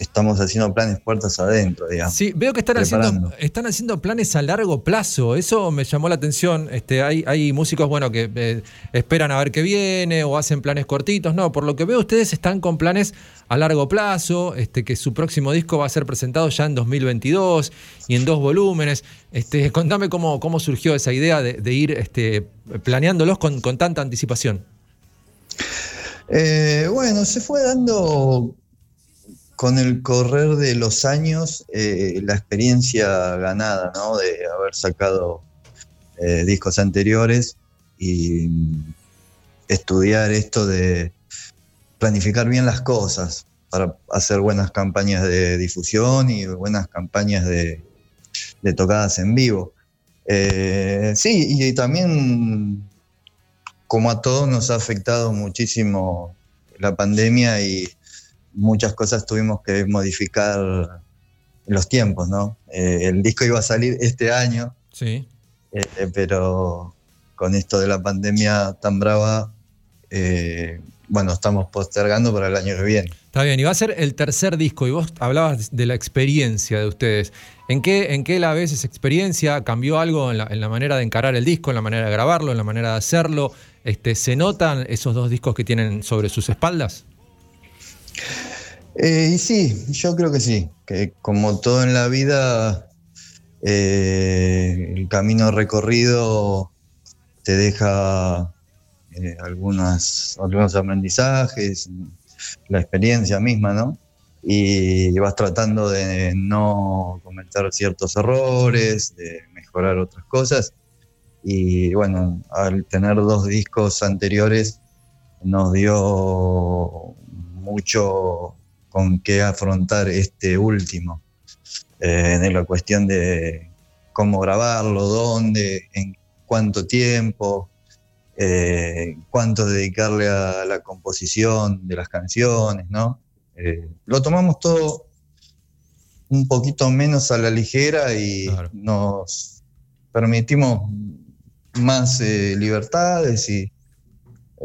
estamos haciendo planes puertas adentro, digamos. Sí, veo que están Preparando. haciendo, están haciendo planes a largo plazo. Eso me llamó la atención. Este, hay, hay músicos, bueno, que eh, esperan a ver qué viene o hacen planes cortitos. No, por lo que veo, ustedes están con planes a largo plazo, este, que su próximo disco va a ser presentado ya en 2022 y en dos volúmenes. Este, contame cómo, cómo surgió esa idea de, de ir este, planeándolos con, con tanta anticipación. Eh, bueno, se fue dando con el correr de los años eh, la experiencia ganada, ¿no? De haber sacado eh, discos anteriores y mm, estudiar esto de planificar bien las cosas para hacer buenas campañas de difusión y buenas campañas de, de tocadas en vivo. Eh, sí, y también como a todos nos ha afectado muchísimo la pandemia y muchas cosas tuvimos que modificar los tiempos, ¿no? Eh, el disco iba a salir este año, Sí. eh, pero con esto de la pandemia tan brava, eh, bueno, estamos postergando para el año que viene. Está bien, y va a ser el tercer disco, y vos hablabas de la experiencia de ustedes. ¿En qué, en qué la ves esa experiencia? ¿Cambió algo en la, en la manera de encarar el disco, en la manera de grabarlo, en la manera de hacerlo? Este, ¿Se notan esos dos discos que tienen sobre sus espaldas? Eh, y sí, yo creo que sí, que como todo en la vida, eh, el camino recorrido te deja eh, algunos aprendizajes, la experiencia misma, ¿no? Y vas tratando de no cometer ciertos errores, de mejorar otras cosas. Y bueno, al tener dos discos anteriores nos dio mucho con qué afrontar este último. Eh, en la cuestión de cómo grabarlo, dónde, en cuánto tiempo, eh, cuánto dedicarle a la composición de las canciones, ¿no? Eh, lo tomamos todo un poquito menos a la ligera y nos permitimos más eh, libertades y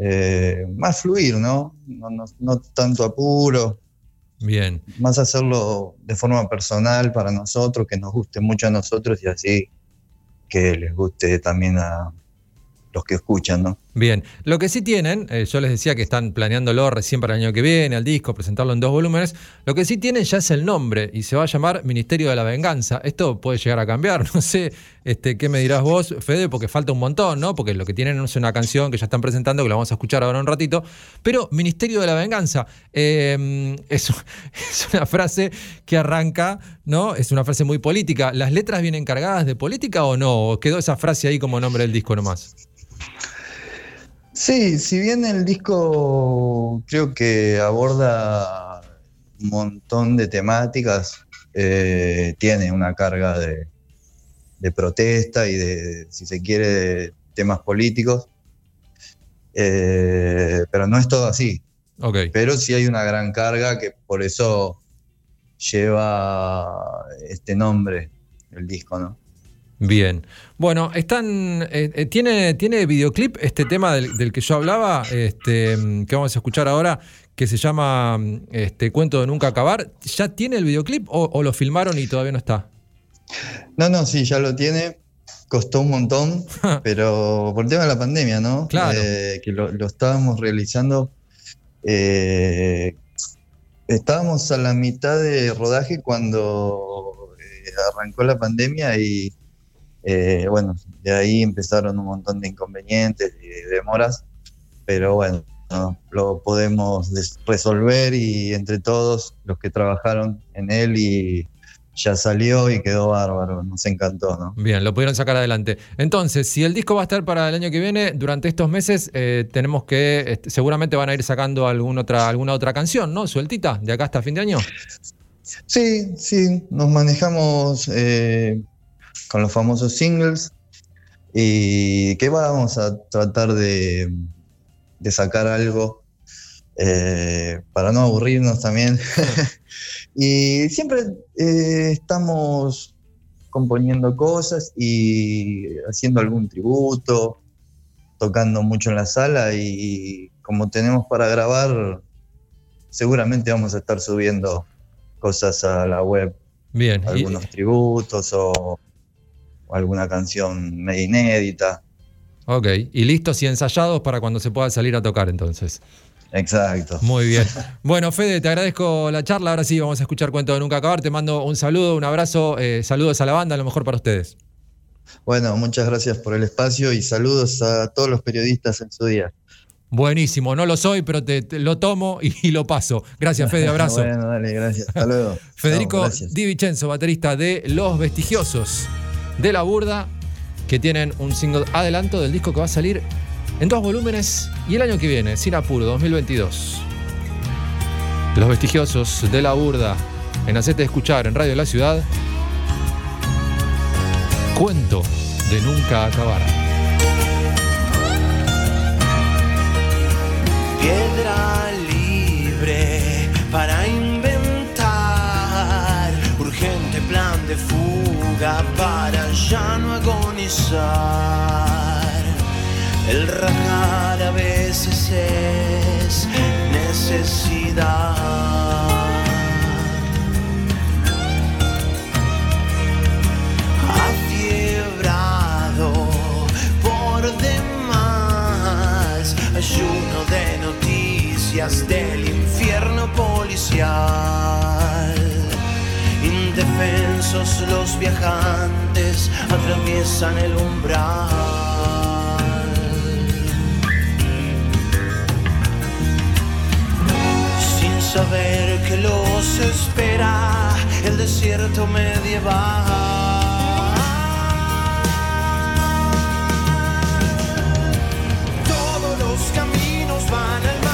eh, más fluir, ¿no? No, no- no tanto apuro, Bien. más hacerlo de forma personal para nosotros, que nos guste mucho a nosotros y así que les guste también a los que escuchan, ¿no? Bien, lo que sí tienen, eh, yo les decía que están planeándolo recién para el año que viene, al disco, presentarlo en dos volúmenes, lo que sí tienen ya es el nombre y se va a llamar Ministerio de la Venganza. Esto puede llegar a cambiar, no sé este, qué me dirás vos, Fede, porque falta un montón, ¿no? Porque lo que tienen es una canción que ya están presentando, que la vamos a escuchar ahora un ratito, pero Ministerio de la Venganza eh, es, es una frase que arranca, ¿no? Es una frase muy política. ¿Las letras vienen cargadas de política o no? ¿O quedó esa frase ahí como nombre del disco nomás? Sí, si bien el disco creo que aborda un montón de temáticas, eh, tiene una carga de, de protesta y de, si se quiere, de temas políticos, Eh, pero no es todo así. Pero sí hay una gran carga que por eso lleva este nombre, el disco, ¿no? Bien. Bueno, están. eh, eh, ¿tiene, ¿Tiene videoclip este tema del, del que yo hablaba? Este, que vamos a escuchar ahora, que se llama este, Cuento de Nunca Acabar. ¿Ya tiene el videoclip o, o lo filmaron y todavía no está? No, no, sí, ya lo tiene. Costó un montón, pero por el tema de la pandemia, ¿no? Claro. Eh, que lo, lo estábamos realizando. eh, estábamos a la mitad de rodaje cuando arrancó la pandemia y eh, bueno, de ahí empezaron un montón de inconvenientes y de demoras, pero bueno, ¿no? lo podemos resolver y entre todos los que trabajaron en él y ya salió y quedó bárbaro, nos encantó, ¿no? Bien, lo pudieron sacar adelante. Entonces, si el disco va a estar para el año que viene, durante estos meses eh, tenemos que, seguramente van a ir sacando algún otra, alguna otra canción, ¿no? Sueltita, de acá hasta fin de año. Sí, sí, nos manejamos eh, con los famosos singles y que vamos a tratar de, de sacar algo eh, para no aburrirnos también. y siempre eh, estamos componiendo cosas y haciendo algún tributo, tocando mucho en la sala y como tenemos para grabar, seguramente vamos a estar subiendo cosas a la web, Bien. y- algunos tributos o alguna canción medio inédita. ok. Y listos y ensayados para cuando se pueda salir a tocar entonces. Exacto. Muy bien. Bueno, Fede, te agradezco la charla. Ahora sí, vamos a escuchar Cuento de Nunca Acabar. Te mando un saludo, un abrazo. eh, saludos a la banda, a lo mejor para ustedes. Bueno, muchas gracias por el espacio y saludos a todos los periodistas en su día. Buenísimo, no lo soy, pero te, te lo tomo y, y lo paso. Gracias, Fede, abrazo. bueno, dale, gracias. Hasta luego. Federico gracias. Di Vincenzo, baterista de Los Vestigiosos de la Burda, que tienen un single adelanto del disco que va a salir en dos volúmenes y el año que viene, sin apuro, 2022. Los Vestigiosos de la Burda, en Hacete Escuchar en Radio de la Ciudad. Cuento de nunca acabar. Piedra libre para inventar. Urgente plan de fuga para ya no agonizar. El rajar a veces es necesidad. Afiebrado por demás, ayuno de noticias del infierno policial indefensos los viajantes atraviesan el umbral. Sin saber que los espera el desierto medieval. Todos los caminos van al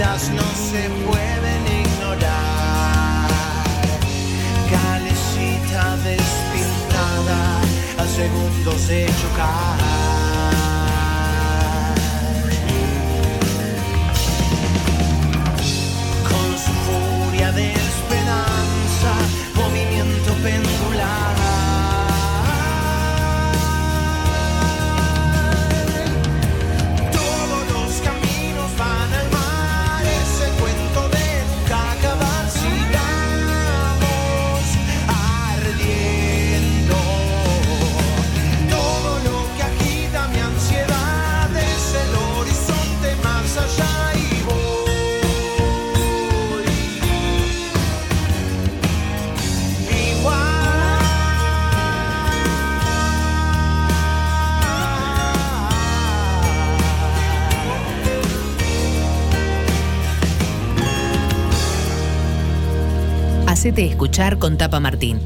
no se pueden ignorar. Calecita despintada, a segundos de chocar. Hacete escuchar con Tapa Martín.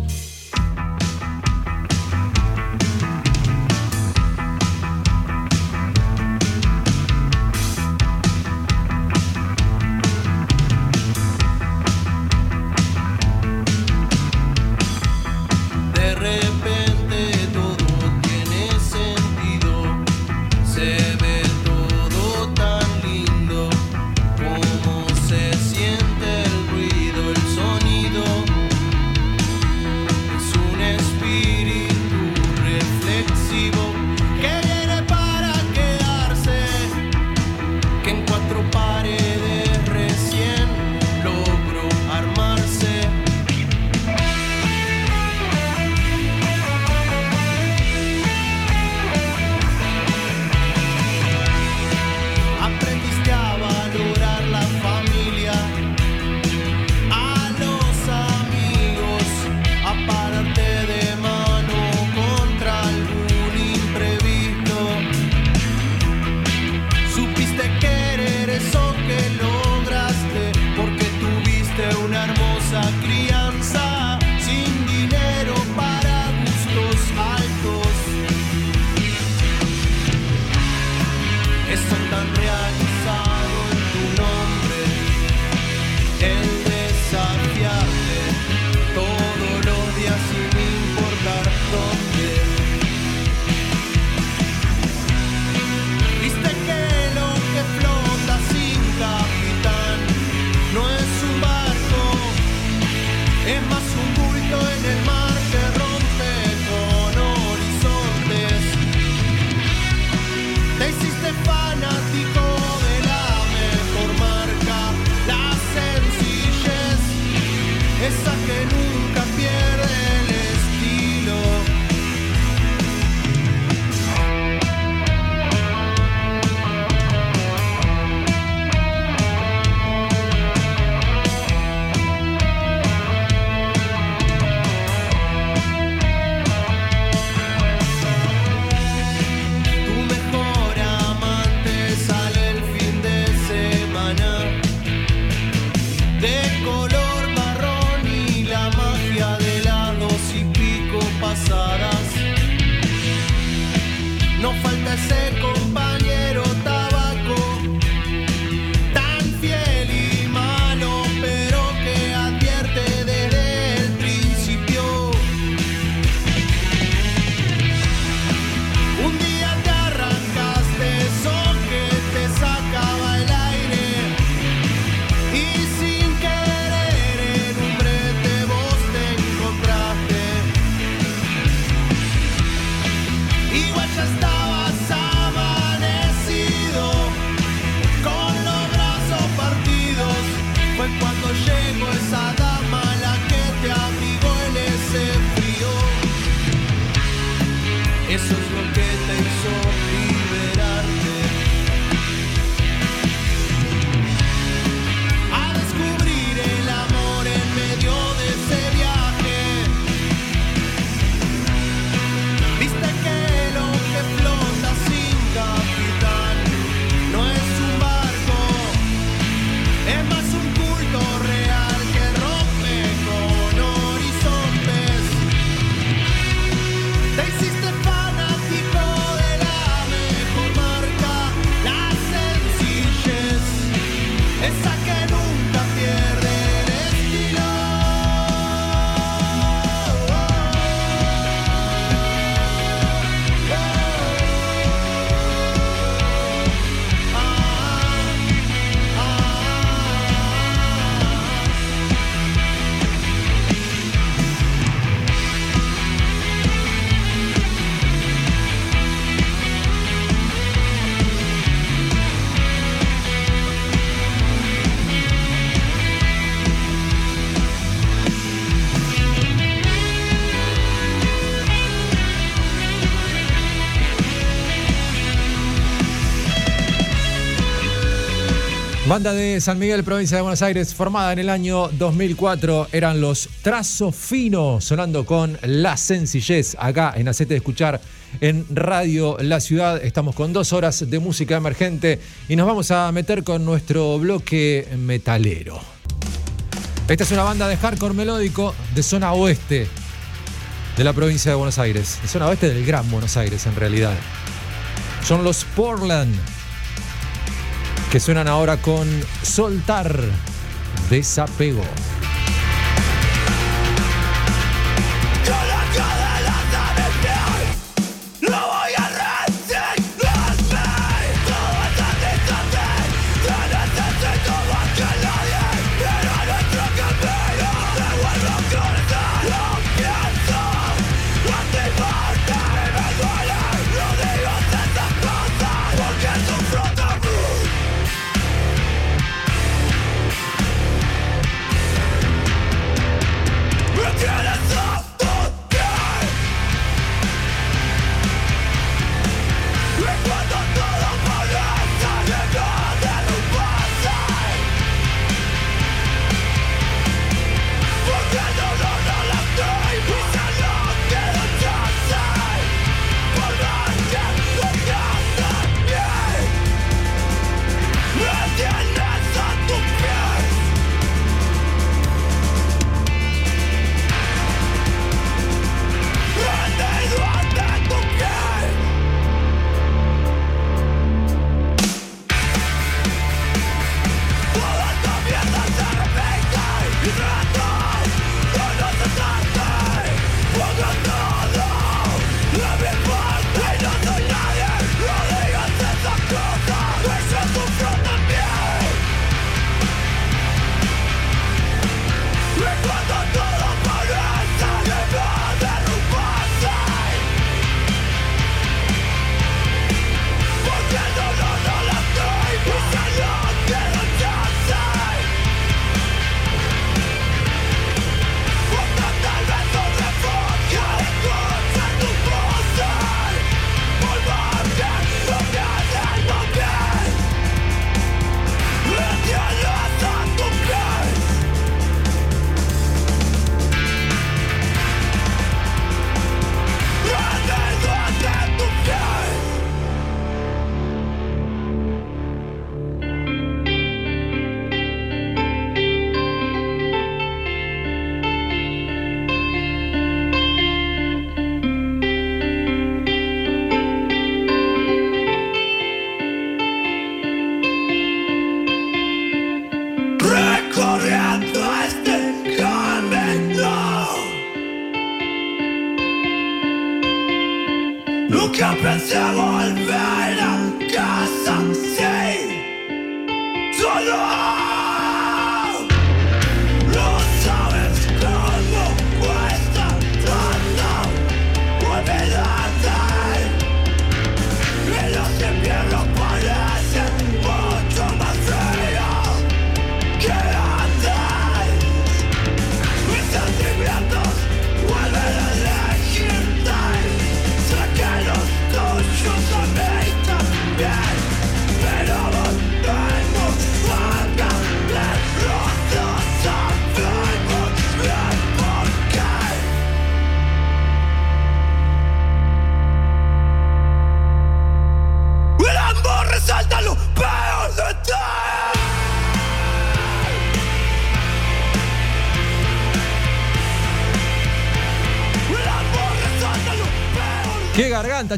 Banda de San Miguel, provincia de Buenos Aires, formada en el año 2004, eran los Trazo Fino, sonando con La Sencillez, acá en Acete de Escuchar, en Radio La Ciudad. Estamos con dos horas de música emergente y nos vamos a meter con nuestro bloque metalero. Esta es una banda de hardcore melódico de zona oeste de la provincia de Buenos Aires, de zona oeste del Gran Buenos Aires en realidad. Son los Portland que suenan ahora con Soltar Desapego.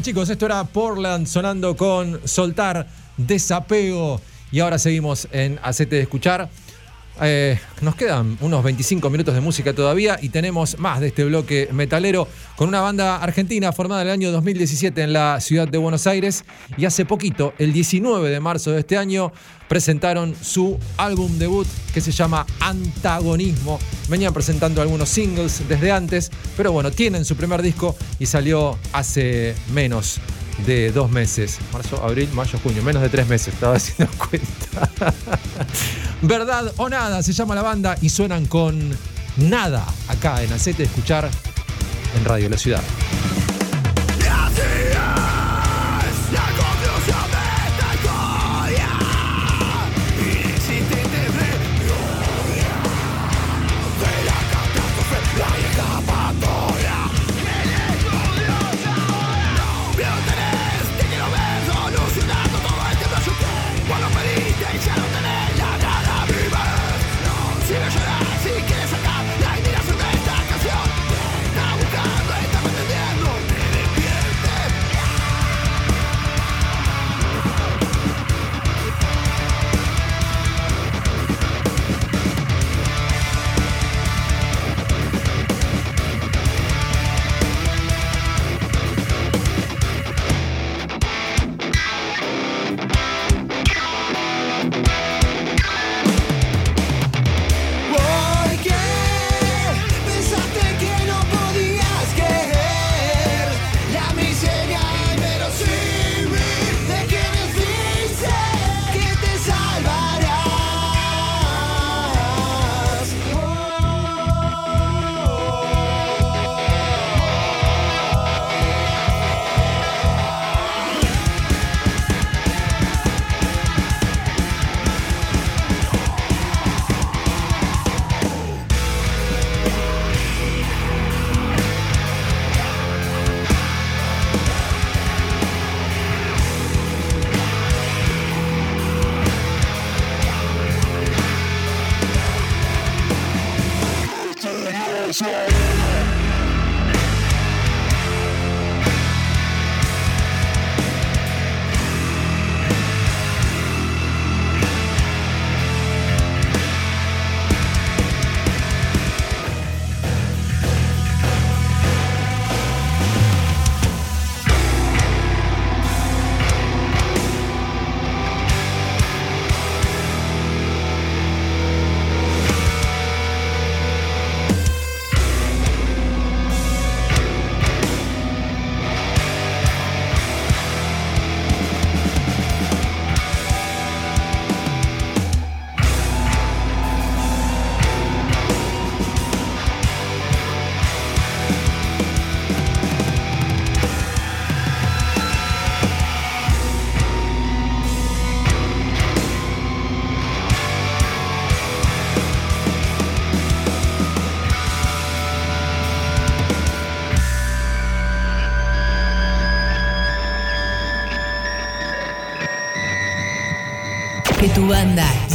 Chicos. Esto era Portland sonando con Soltar Desapego. Y ahora seguimos en Acete de Escuchar. Eh, nos quedan unos 25 minutos de música todavía y tenemos más de este bloque metalero con una banda argentina formada en el año 2017 en la ciudad de Buenos Aires y hace poquito, el 19 de marzo de este año, presentaron su álbum debut que se llama Antagonismo. Venían presentando algunos singles desde antes, pero bueno, tienen su primer disco y salió hace menos de dos meses. Marzo, abril, mayo, junio. Menos de tres meses, estaba haciendo cuenta. Verdad o nada se llama la banda y suenan con nada acá en Acete de Escuchar en Radio La Ciudad.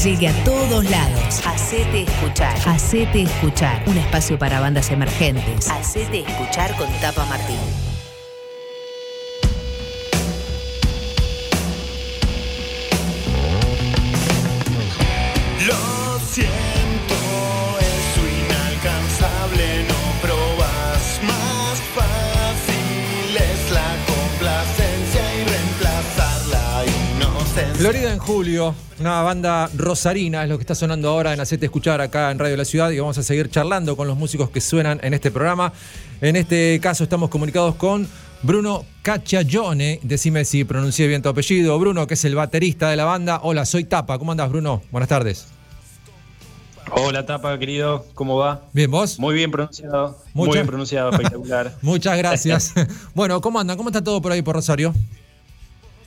Llegue a todos lados. Hacete escuchar. Hacete escuchar. Un espacio para bandas emergentes. Hacete escuchar con Tapa Martín. Lo siento, es inalcanzable, no probas más fácil, es la complacencia. y reemplazar la inocencia. Florida en julio, una banda rosarina es lo que está sonando ahora en Hacete Escuchar acá en Radio La Ciudad y vamos a seguir charlando con los músicos que suenan en este programa. En este caso estamos comunicados con Bruno Cacciagione, decime si pronuncié bien tu apellido, Bruno, que es el baterista de la banda. Hola, soy Tapa, ¿cómo andás Bruno? Buenas tardes. Hola Tapa, querido, ¿cómo va? Bien, ¿vos? Muy bien pronunciado. Muchas- Muy bien pronunciado, espectacular. Muchas gracias. bueno, ¿cómo andan? ¿Cómo está todo por ahí por Rosario?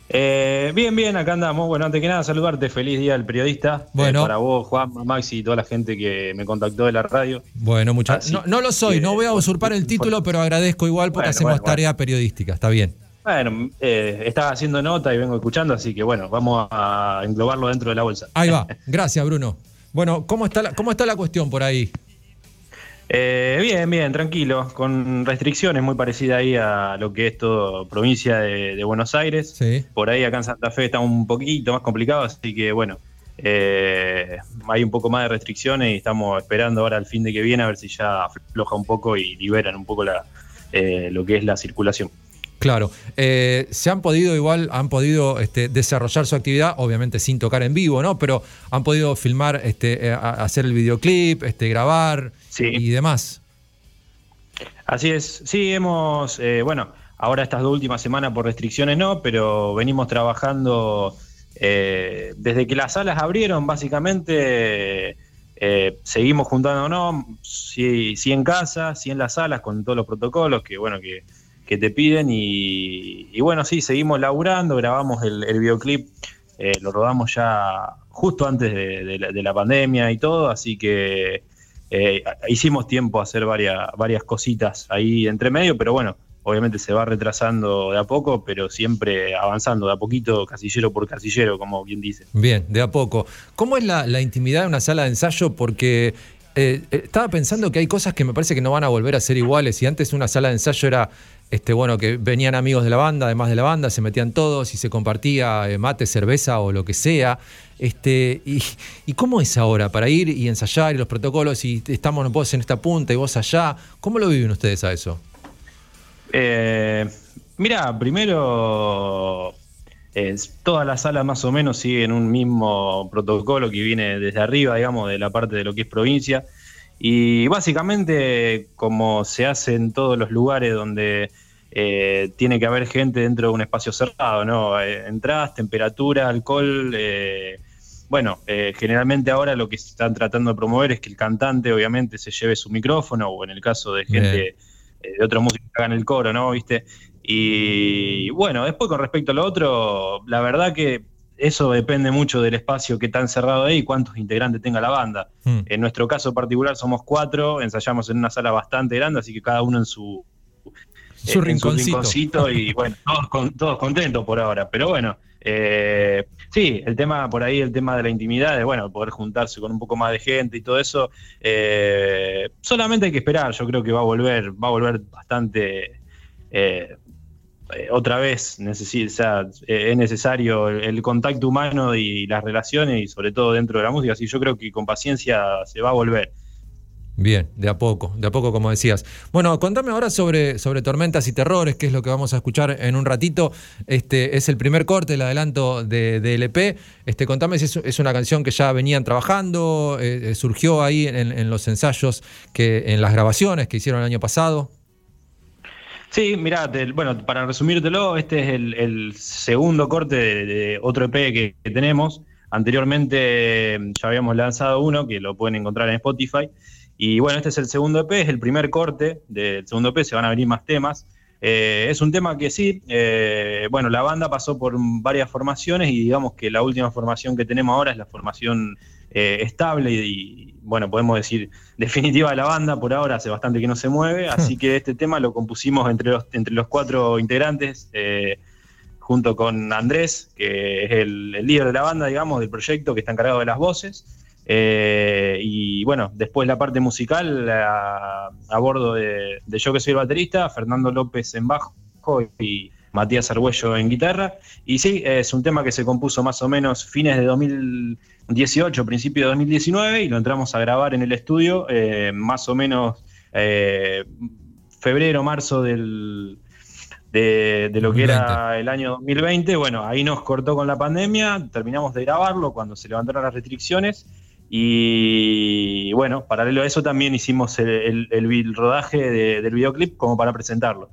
Eh, bien, bien, acá andamos. Bueno, antes que nada, saludarte. Feliz día del periodista. Bueno. Eh, para vos, Juan, Maxi y toda la gente que me contactó de la radio. Bueno, muchas no, no lo soy, que, no voy a usurpar el título, pero agradezco igual porque Bueno, hacemos bueno, tarea periodística, está bien. Bueno, eh, estaba haciendo nota y vengo escuchando, así que bueno, vamos a englobarlo dentro de la bolsa. Ahí va, gracias Bruno. Bueno, ¿cómo está la, cómo está la cuestión por ahí? Eh, bien, bien, tranquilo, con restricciones muy parecidas ahí a lo que es todo provincia de, de Buenos Aires. Sí. Por ahí acá en Santa Fe está un poquito más complicado, así que bueno, eh, hay un poco más de restricciones y estamos esperando ahora al fin de que viene a ver si ya afloja un poco y liberan un poco la, eh, lo que es la circulación. Claro, eh, se han podido igual, han podido este, desarrollar su actividad, obviamente sin tocar en vivo, ¿no? Pero han podido filmar, este, hacer el videoclip, este, grabar y demás. Así es, sí, hemos, eh, bueno, ahora estas dos últimas semanas por restricciones no, pero venimos trabajando eh, desde que las salas abrieron, básicamente eh, seguimos juntándonos, sí, sí en casa, sí en las salas, con todos los protocolos que, bueno, que, que te piden y, y bueno, sí, seguimos laburando, grabamos el, el videoclip, lo rodamos ya justo antes de, de la, de la pandemia y todo, así que eh, hicimos tiempo a hacer varias, varias cositas ahí entre medio, pero bueno, obviamente se va retrasando de a poco, pero siempre avanzando de a poquito, casillero por casillero, como bien dice. Bien, de a poco. ¿Cómo es la, intimidad de una sala de ensayo? Porque eh, eh, estaba pensando que hay cosas que me parece que no van a volver a ser iguales. Y antes una sala de ensayo era, este, bueno, que venían amigos de la banda, además de la banda, se metían todos y se compartía eh, mate, cerveza o lo que sea. Este, y, ¿Y cómo es ahora para ir y ensayar y los protocolos y estamos vos en esta punta y vos allá? ¿Cómo lo viven ustedes a eso? Eh, mira, primero, eh, todas las salas más o menos siguen un mismo protocolo que viene desde arriba, digamos, de la parte de lo que es provincia. Y básicamente, como se hace en todos los lugares donde eh, tiene que haber gente dentro de un espacio cerrado, ¿no? Eh, entradas, temperatura, alcohol. eh, bueno, eh, generalmente ahora lo que se están tratando de promover es que el cantante, obviamente, se lleve su micrófono, o en el caso de gente de otros músicos que hagan el coro, ¿no? ¿Viste? Y bueno, después con respecto a lo otro, la verdad que eso depende mucho del espacio que está cerrado ahí y cuántos integrantes tenga la banda. Hmm. En nuestro caso particular somos cuatro, ensayamos en una sala bastante grande, así que cada uno en su, Su en rinconcito. rinconcito y bueno, todos, con- todos contentos por ahora. Pero bueno, eh, sí, el tema por ahí, el tema de la intimidad, de bueno, poder juntarse con un poco más de gente y todo eso, eh, solamente hay que esperar, yo creo que va a volver, va a volver bastante eh, eh, otra vez eh, es necesario el, contacto humano y las relaciones y sobre todo dentro de la música, así yo creo que con paciencia se va a volver. Bien, de a poco, de a poco como decías. Bueno, contame ahora sobre, sobre Tormentas y Terrores, que es lo que vamos a escuchar en un ratito. Este es el primer corte, el adelanto de, de LP. Este, contame si es, una canción que ya venían trabajando, eh, surgió ahí en, en los ensayos, que, en las grabaciones que hicieron el año pasado. Sí, mirá, bueno, para resumírtelo, este es el, segundo corte de, otro EP que, tenemos. Anteriormente eh, ya habíamos lanzado uno que lo pueden encontrar en Spotify. Y bueno, este es el segundo EP, es el primer corte del segundo EP, se van a venir más temas. Eh, es un tema que sí, eh, bueno, la banda pasó por varias formaciones y digamos que la última formación que tenemos ahora es la formación eh, estable y, y, bueno, podemos decir definitiva de la banda, por ahora hace bastante que no se mueve, así que este tema lo compusimos entre los, entre los cuatro integrantes, eh, junto con Andrés, que es el, el líder de la banda, digamos, del proyecto, que está encargado de las voces. Eh, y bueno, después la parte musical a, a bordo de, de yo que soy el baterista, Fernando López en bajo y Matías Argüello en guitarra. Y sí, es un tema que se compuso más o menos fines de 2018, principio de 2019, y lo entramos a grabar en el estudio eh, más o menos eh, febrero, marzo del, de, de lo que era el año 2020. Bueno, ahí nos cortó con la pandemia, terminamos de grabarlo cuando se levantaron las restricciones. Y bueno, paralelo a eso también hicimos el, el- el rodaje de- del videoclip como para presentarlo.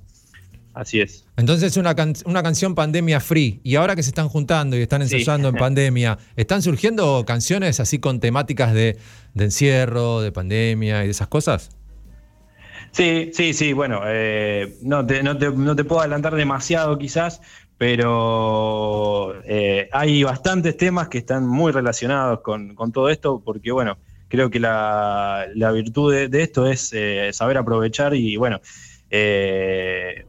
Así es. Entonces una, can- una canción pandemia free. Y ahora que se están juntando y están Sí. ensayando en pandemia, ¿están surgiendo canciones así con temáticas de, de encierro, de pandemia y de esas cosas? Sí, sí, sí, bueno, eh, no, te, no, te, no te puedo adelantar demasiado quizás, pero eh, hay bastantes temas que están muy relacionados con, con todo esto, porque bueno, creo que la, la virtud de, de esto es eh, saber aprovechar y bueno, eh,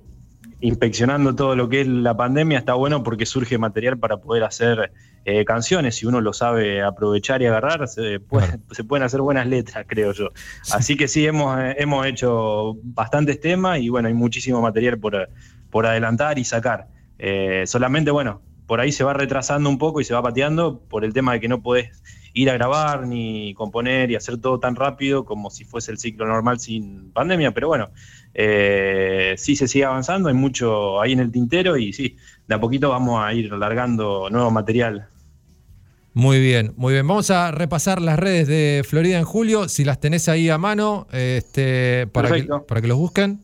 inspeccionando todo lo que es la pandemia está bueno porque surge material para poder hacer eh, canciones. Si uno lo sabe aprovechar y agarrar, se, puede- se pueden hacer buenas letras, creo yo. Así que sí, hemos, eh, hemos hecho bastantes temas y bueno, hay muchísimo material por, por adelantar y sacar. Eh, solamente, bueno, por ahí se va retrasando un poco y se va pateando por el tema de que no podés ir a grabar ni componer y hacer todo tan rápido como si fuese el ciclo normal sin pandemia, pero bueno, eh, sí se sigue avanzando, hay mucho ahí en el tintero y sí, de a poquito vamos a ir largando nuevo material. Muy bien, muy bien. Vamos a repasar las redes de Florida en julio, si las tenés ahí a mano, este, para, que, para que los busquen.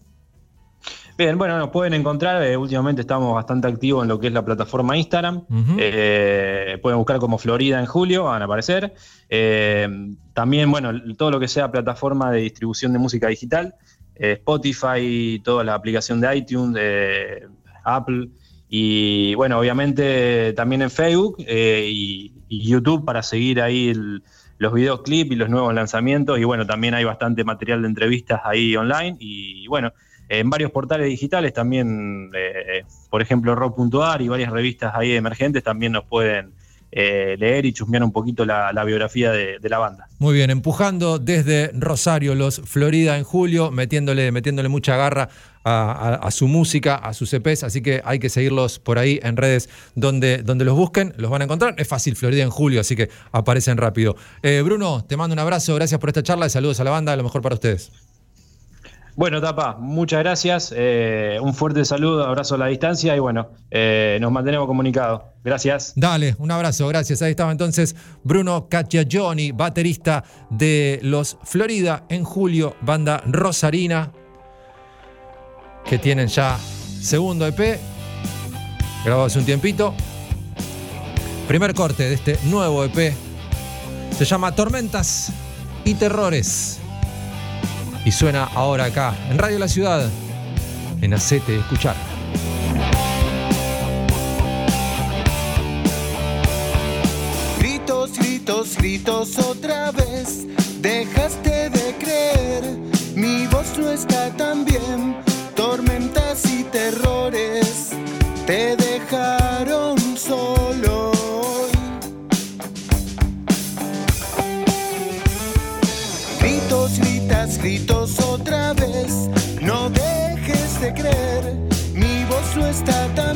Bien, bueno, nos pueden encontrar, eh, últimamente estamos bastante activos en lo que es la plataforma Instagram. Eh, pueden buscar como Florida en julio, van a aparecer. Eh, también, bueno, todo lo que sea plataforma de distribución de música digital, eh, Spotify, toda la aplicación de iTunes, de Apple, y bueno, obviamente también en Facebook y, y YouTube para seguir ahí el- los videoclips y los nuevos lanzamientos. Y bueno, también hay bastante material de entrevistas ahí online. Y bueno, en varios portales digitales también, eh, por ejemplo, rock.ar y varias revistas ahí emergentes también nos pueden eh, leer y chusmear un poquito la, biografía de, la banda. Muy bien, empujando desde Rosario los Florida en julio, metiéndole, metiéndole mucha garra a, a- a su música, a sus EPs, así que hay que seguirlos por ahí en redes donde, donde los busquen, los van a encontrar. Es fácil, Florida en julio, así que aparecen rápido. Eh, Bruno, te mando un abrazo, gracias por esta charla y saludos a la banda, lo mejor para ustedes. Bueno, Tapa, muchas gracias. eh, un fuerte saludo, abrazo a la distancia y bueno, eh, nos mantenemos comunicados. Gracias. Dale, un abrazo, gracias. Ahí estaba entonces Bruno Cacciagioni, baterista de los Florida en julio, banda rosarina, que tienen ya segundo EP, grabado hace un tiempito. Primer corte de este nuevo EP se llama Tormentas y Terrores. Y suena ahora acá, en Radio La Ciudad, en Acete Escuchar. Gritos, gritos, gritos otra vez. Dejaste de creer, mi voz no está tan bien. Tormentas y terrores te dejaron solo. Creer, mi voz no está tan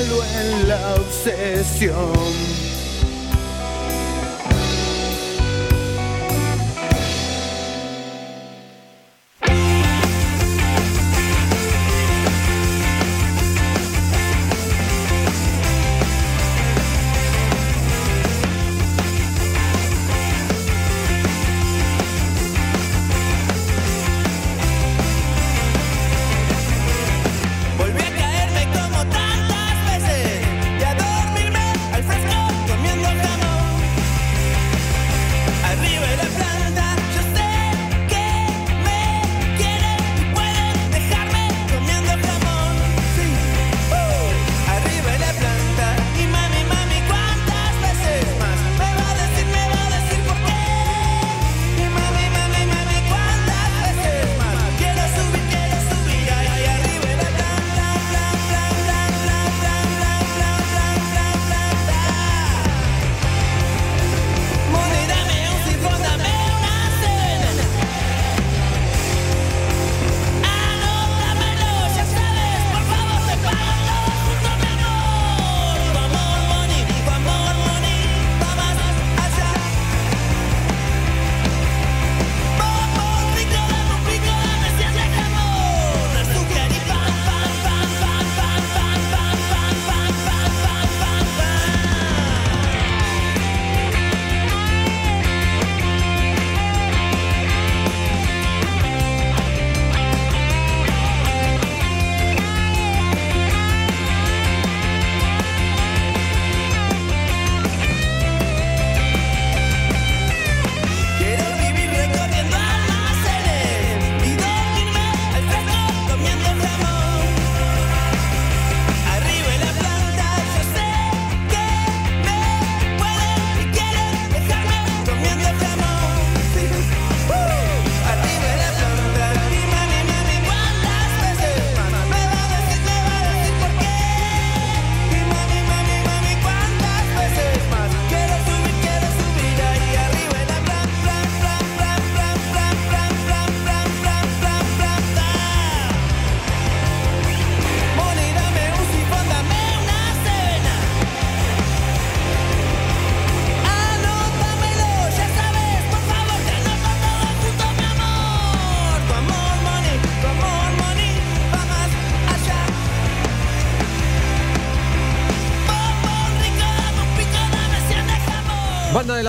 en la obsesión.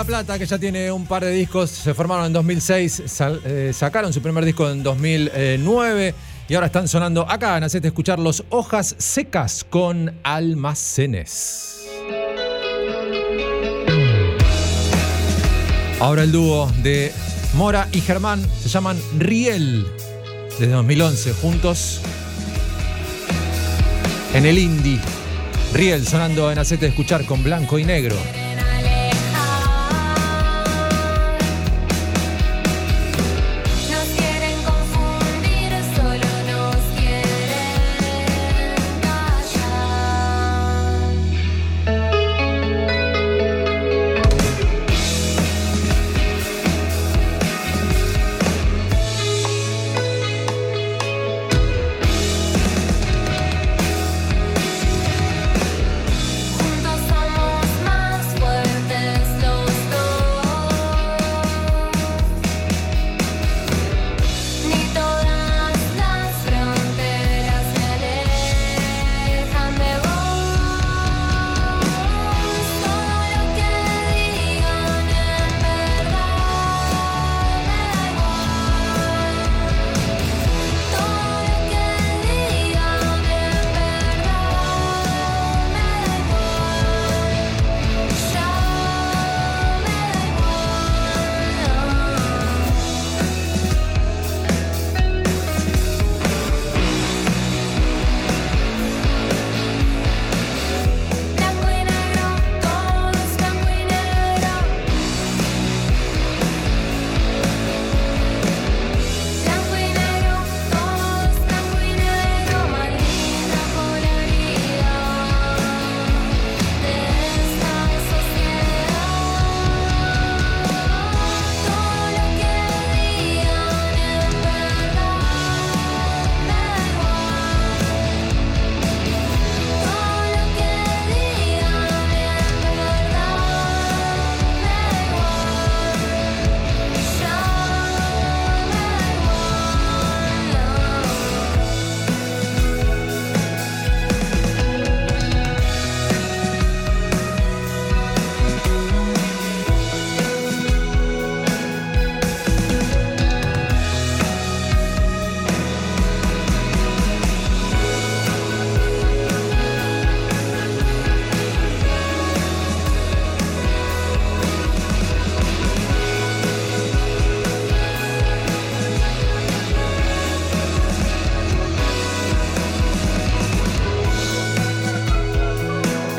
La Plata, que ya tiene un par de discos, se formaron en 2006, eh, sacaron su primer disco en 2009 y ahora están sonando acá en Hacete Escuchar los Hojas Secas con Almacenes. Ahora el dúo de Mora y Germán se llaman Riel, desde 2011, juntos en el indie. Riel sonando en Hacete Escuchar con Blanco y Negro.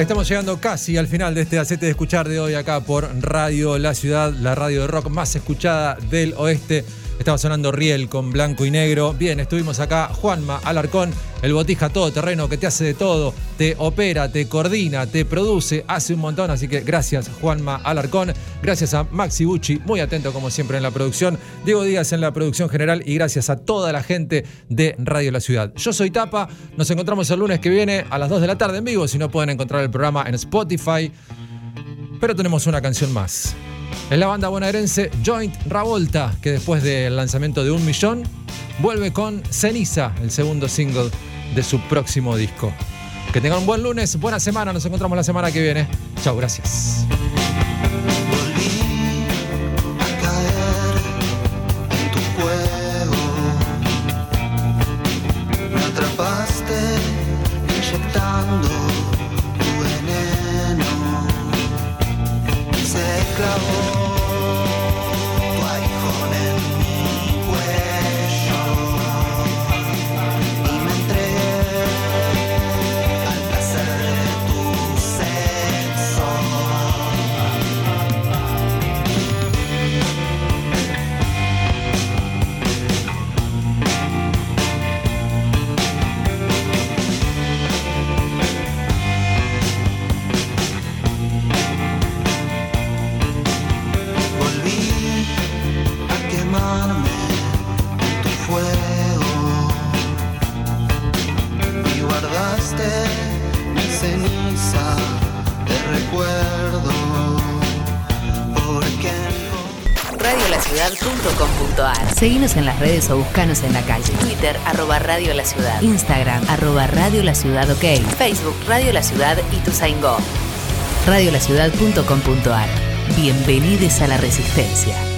Estamos llegando casi al final de este acete de escuchar de hoy acá por Radio La Ciudad, la radio de rock más escuchada del oeste. Estaba sonando Riel con blanco y negro. Bien, estuvimos acá. Juanma Alarcón, el botija todoterreno que te hace de todo, te opera, te coordina, te produce, hace un montón. Así que gracias, Juanma Alarcón. Gracias a Maxi Bucci, muy atento como siempre en la producción. Diego Díaz en la producción general y gracias a toda la gente de Radio La Ciudad. Yo soy Tapa. Nos encontramos el lunes que viene a las 2 de la tarde en vivo. Si no pueden encontrar el programa en Spotify. Pero tenemos una canción más. Es la banda bonaerense Joint Ravolta, que después del lanzamiento de Un Millón, vuelve con Ceniza, el segundo single de su próximo disco. Que tengan un buen lunes, buena semana, nos encontramos la semana que viene. Chao, gracias. Se Seguinos en las redes o buscanos en la calle. Twitter, arroba Radio La Ciudad. Instagram, arroba Radio La Ciudad OK. Facebook, Radio La Ciudad y Tuzaingó. Radiolaciudad.com.ar Bienvenidos a la Resistencia.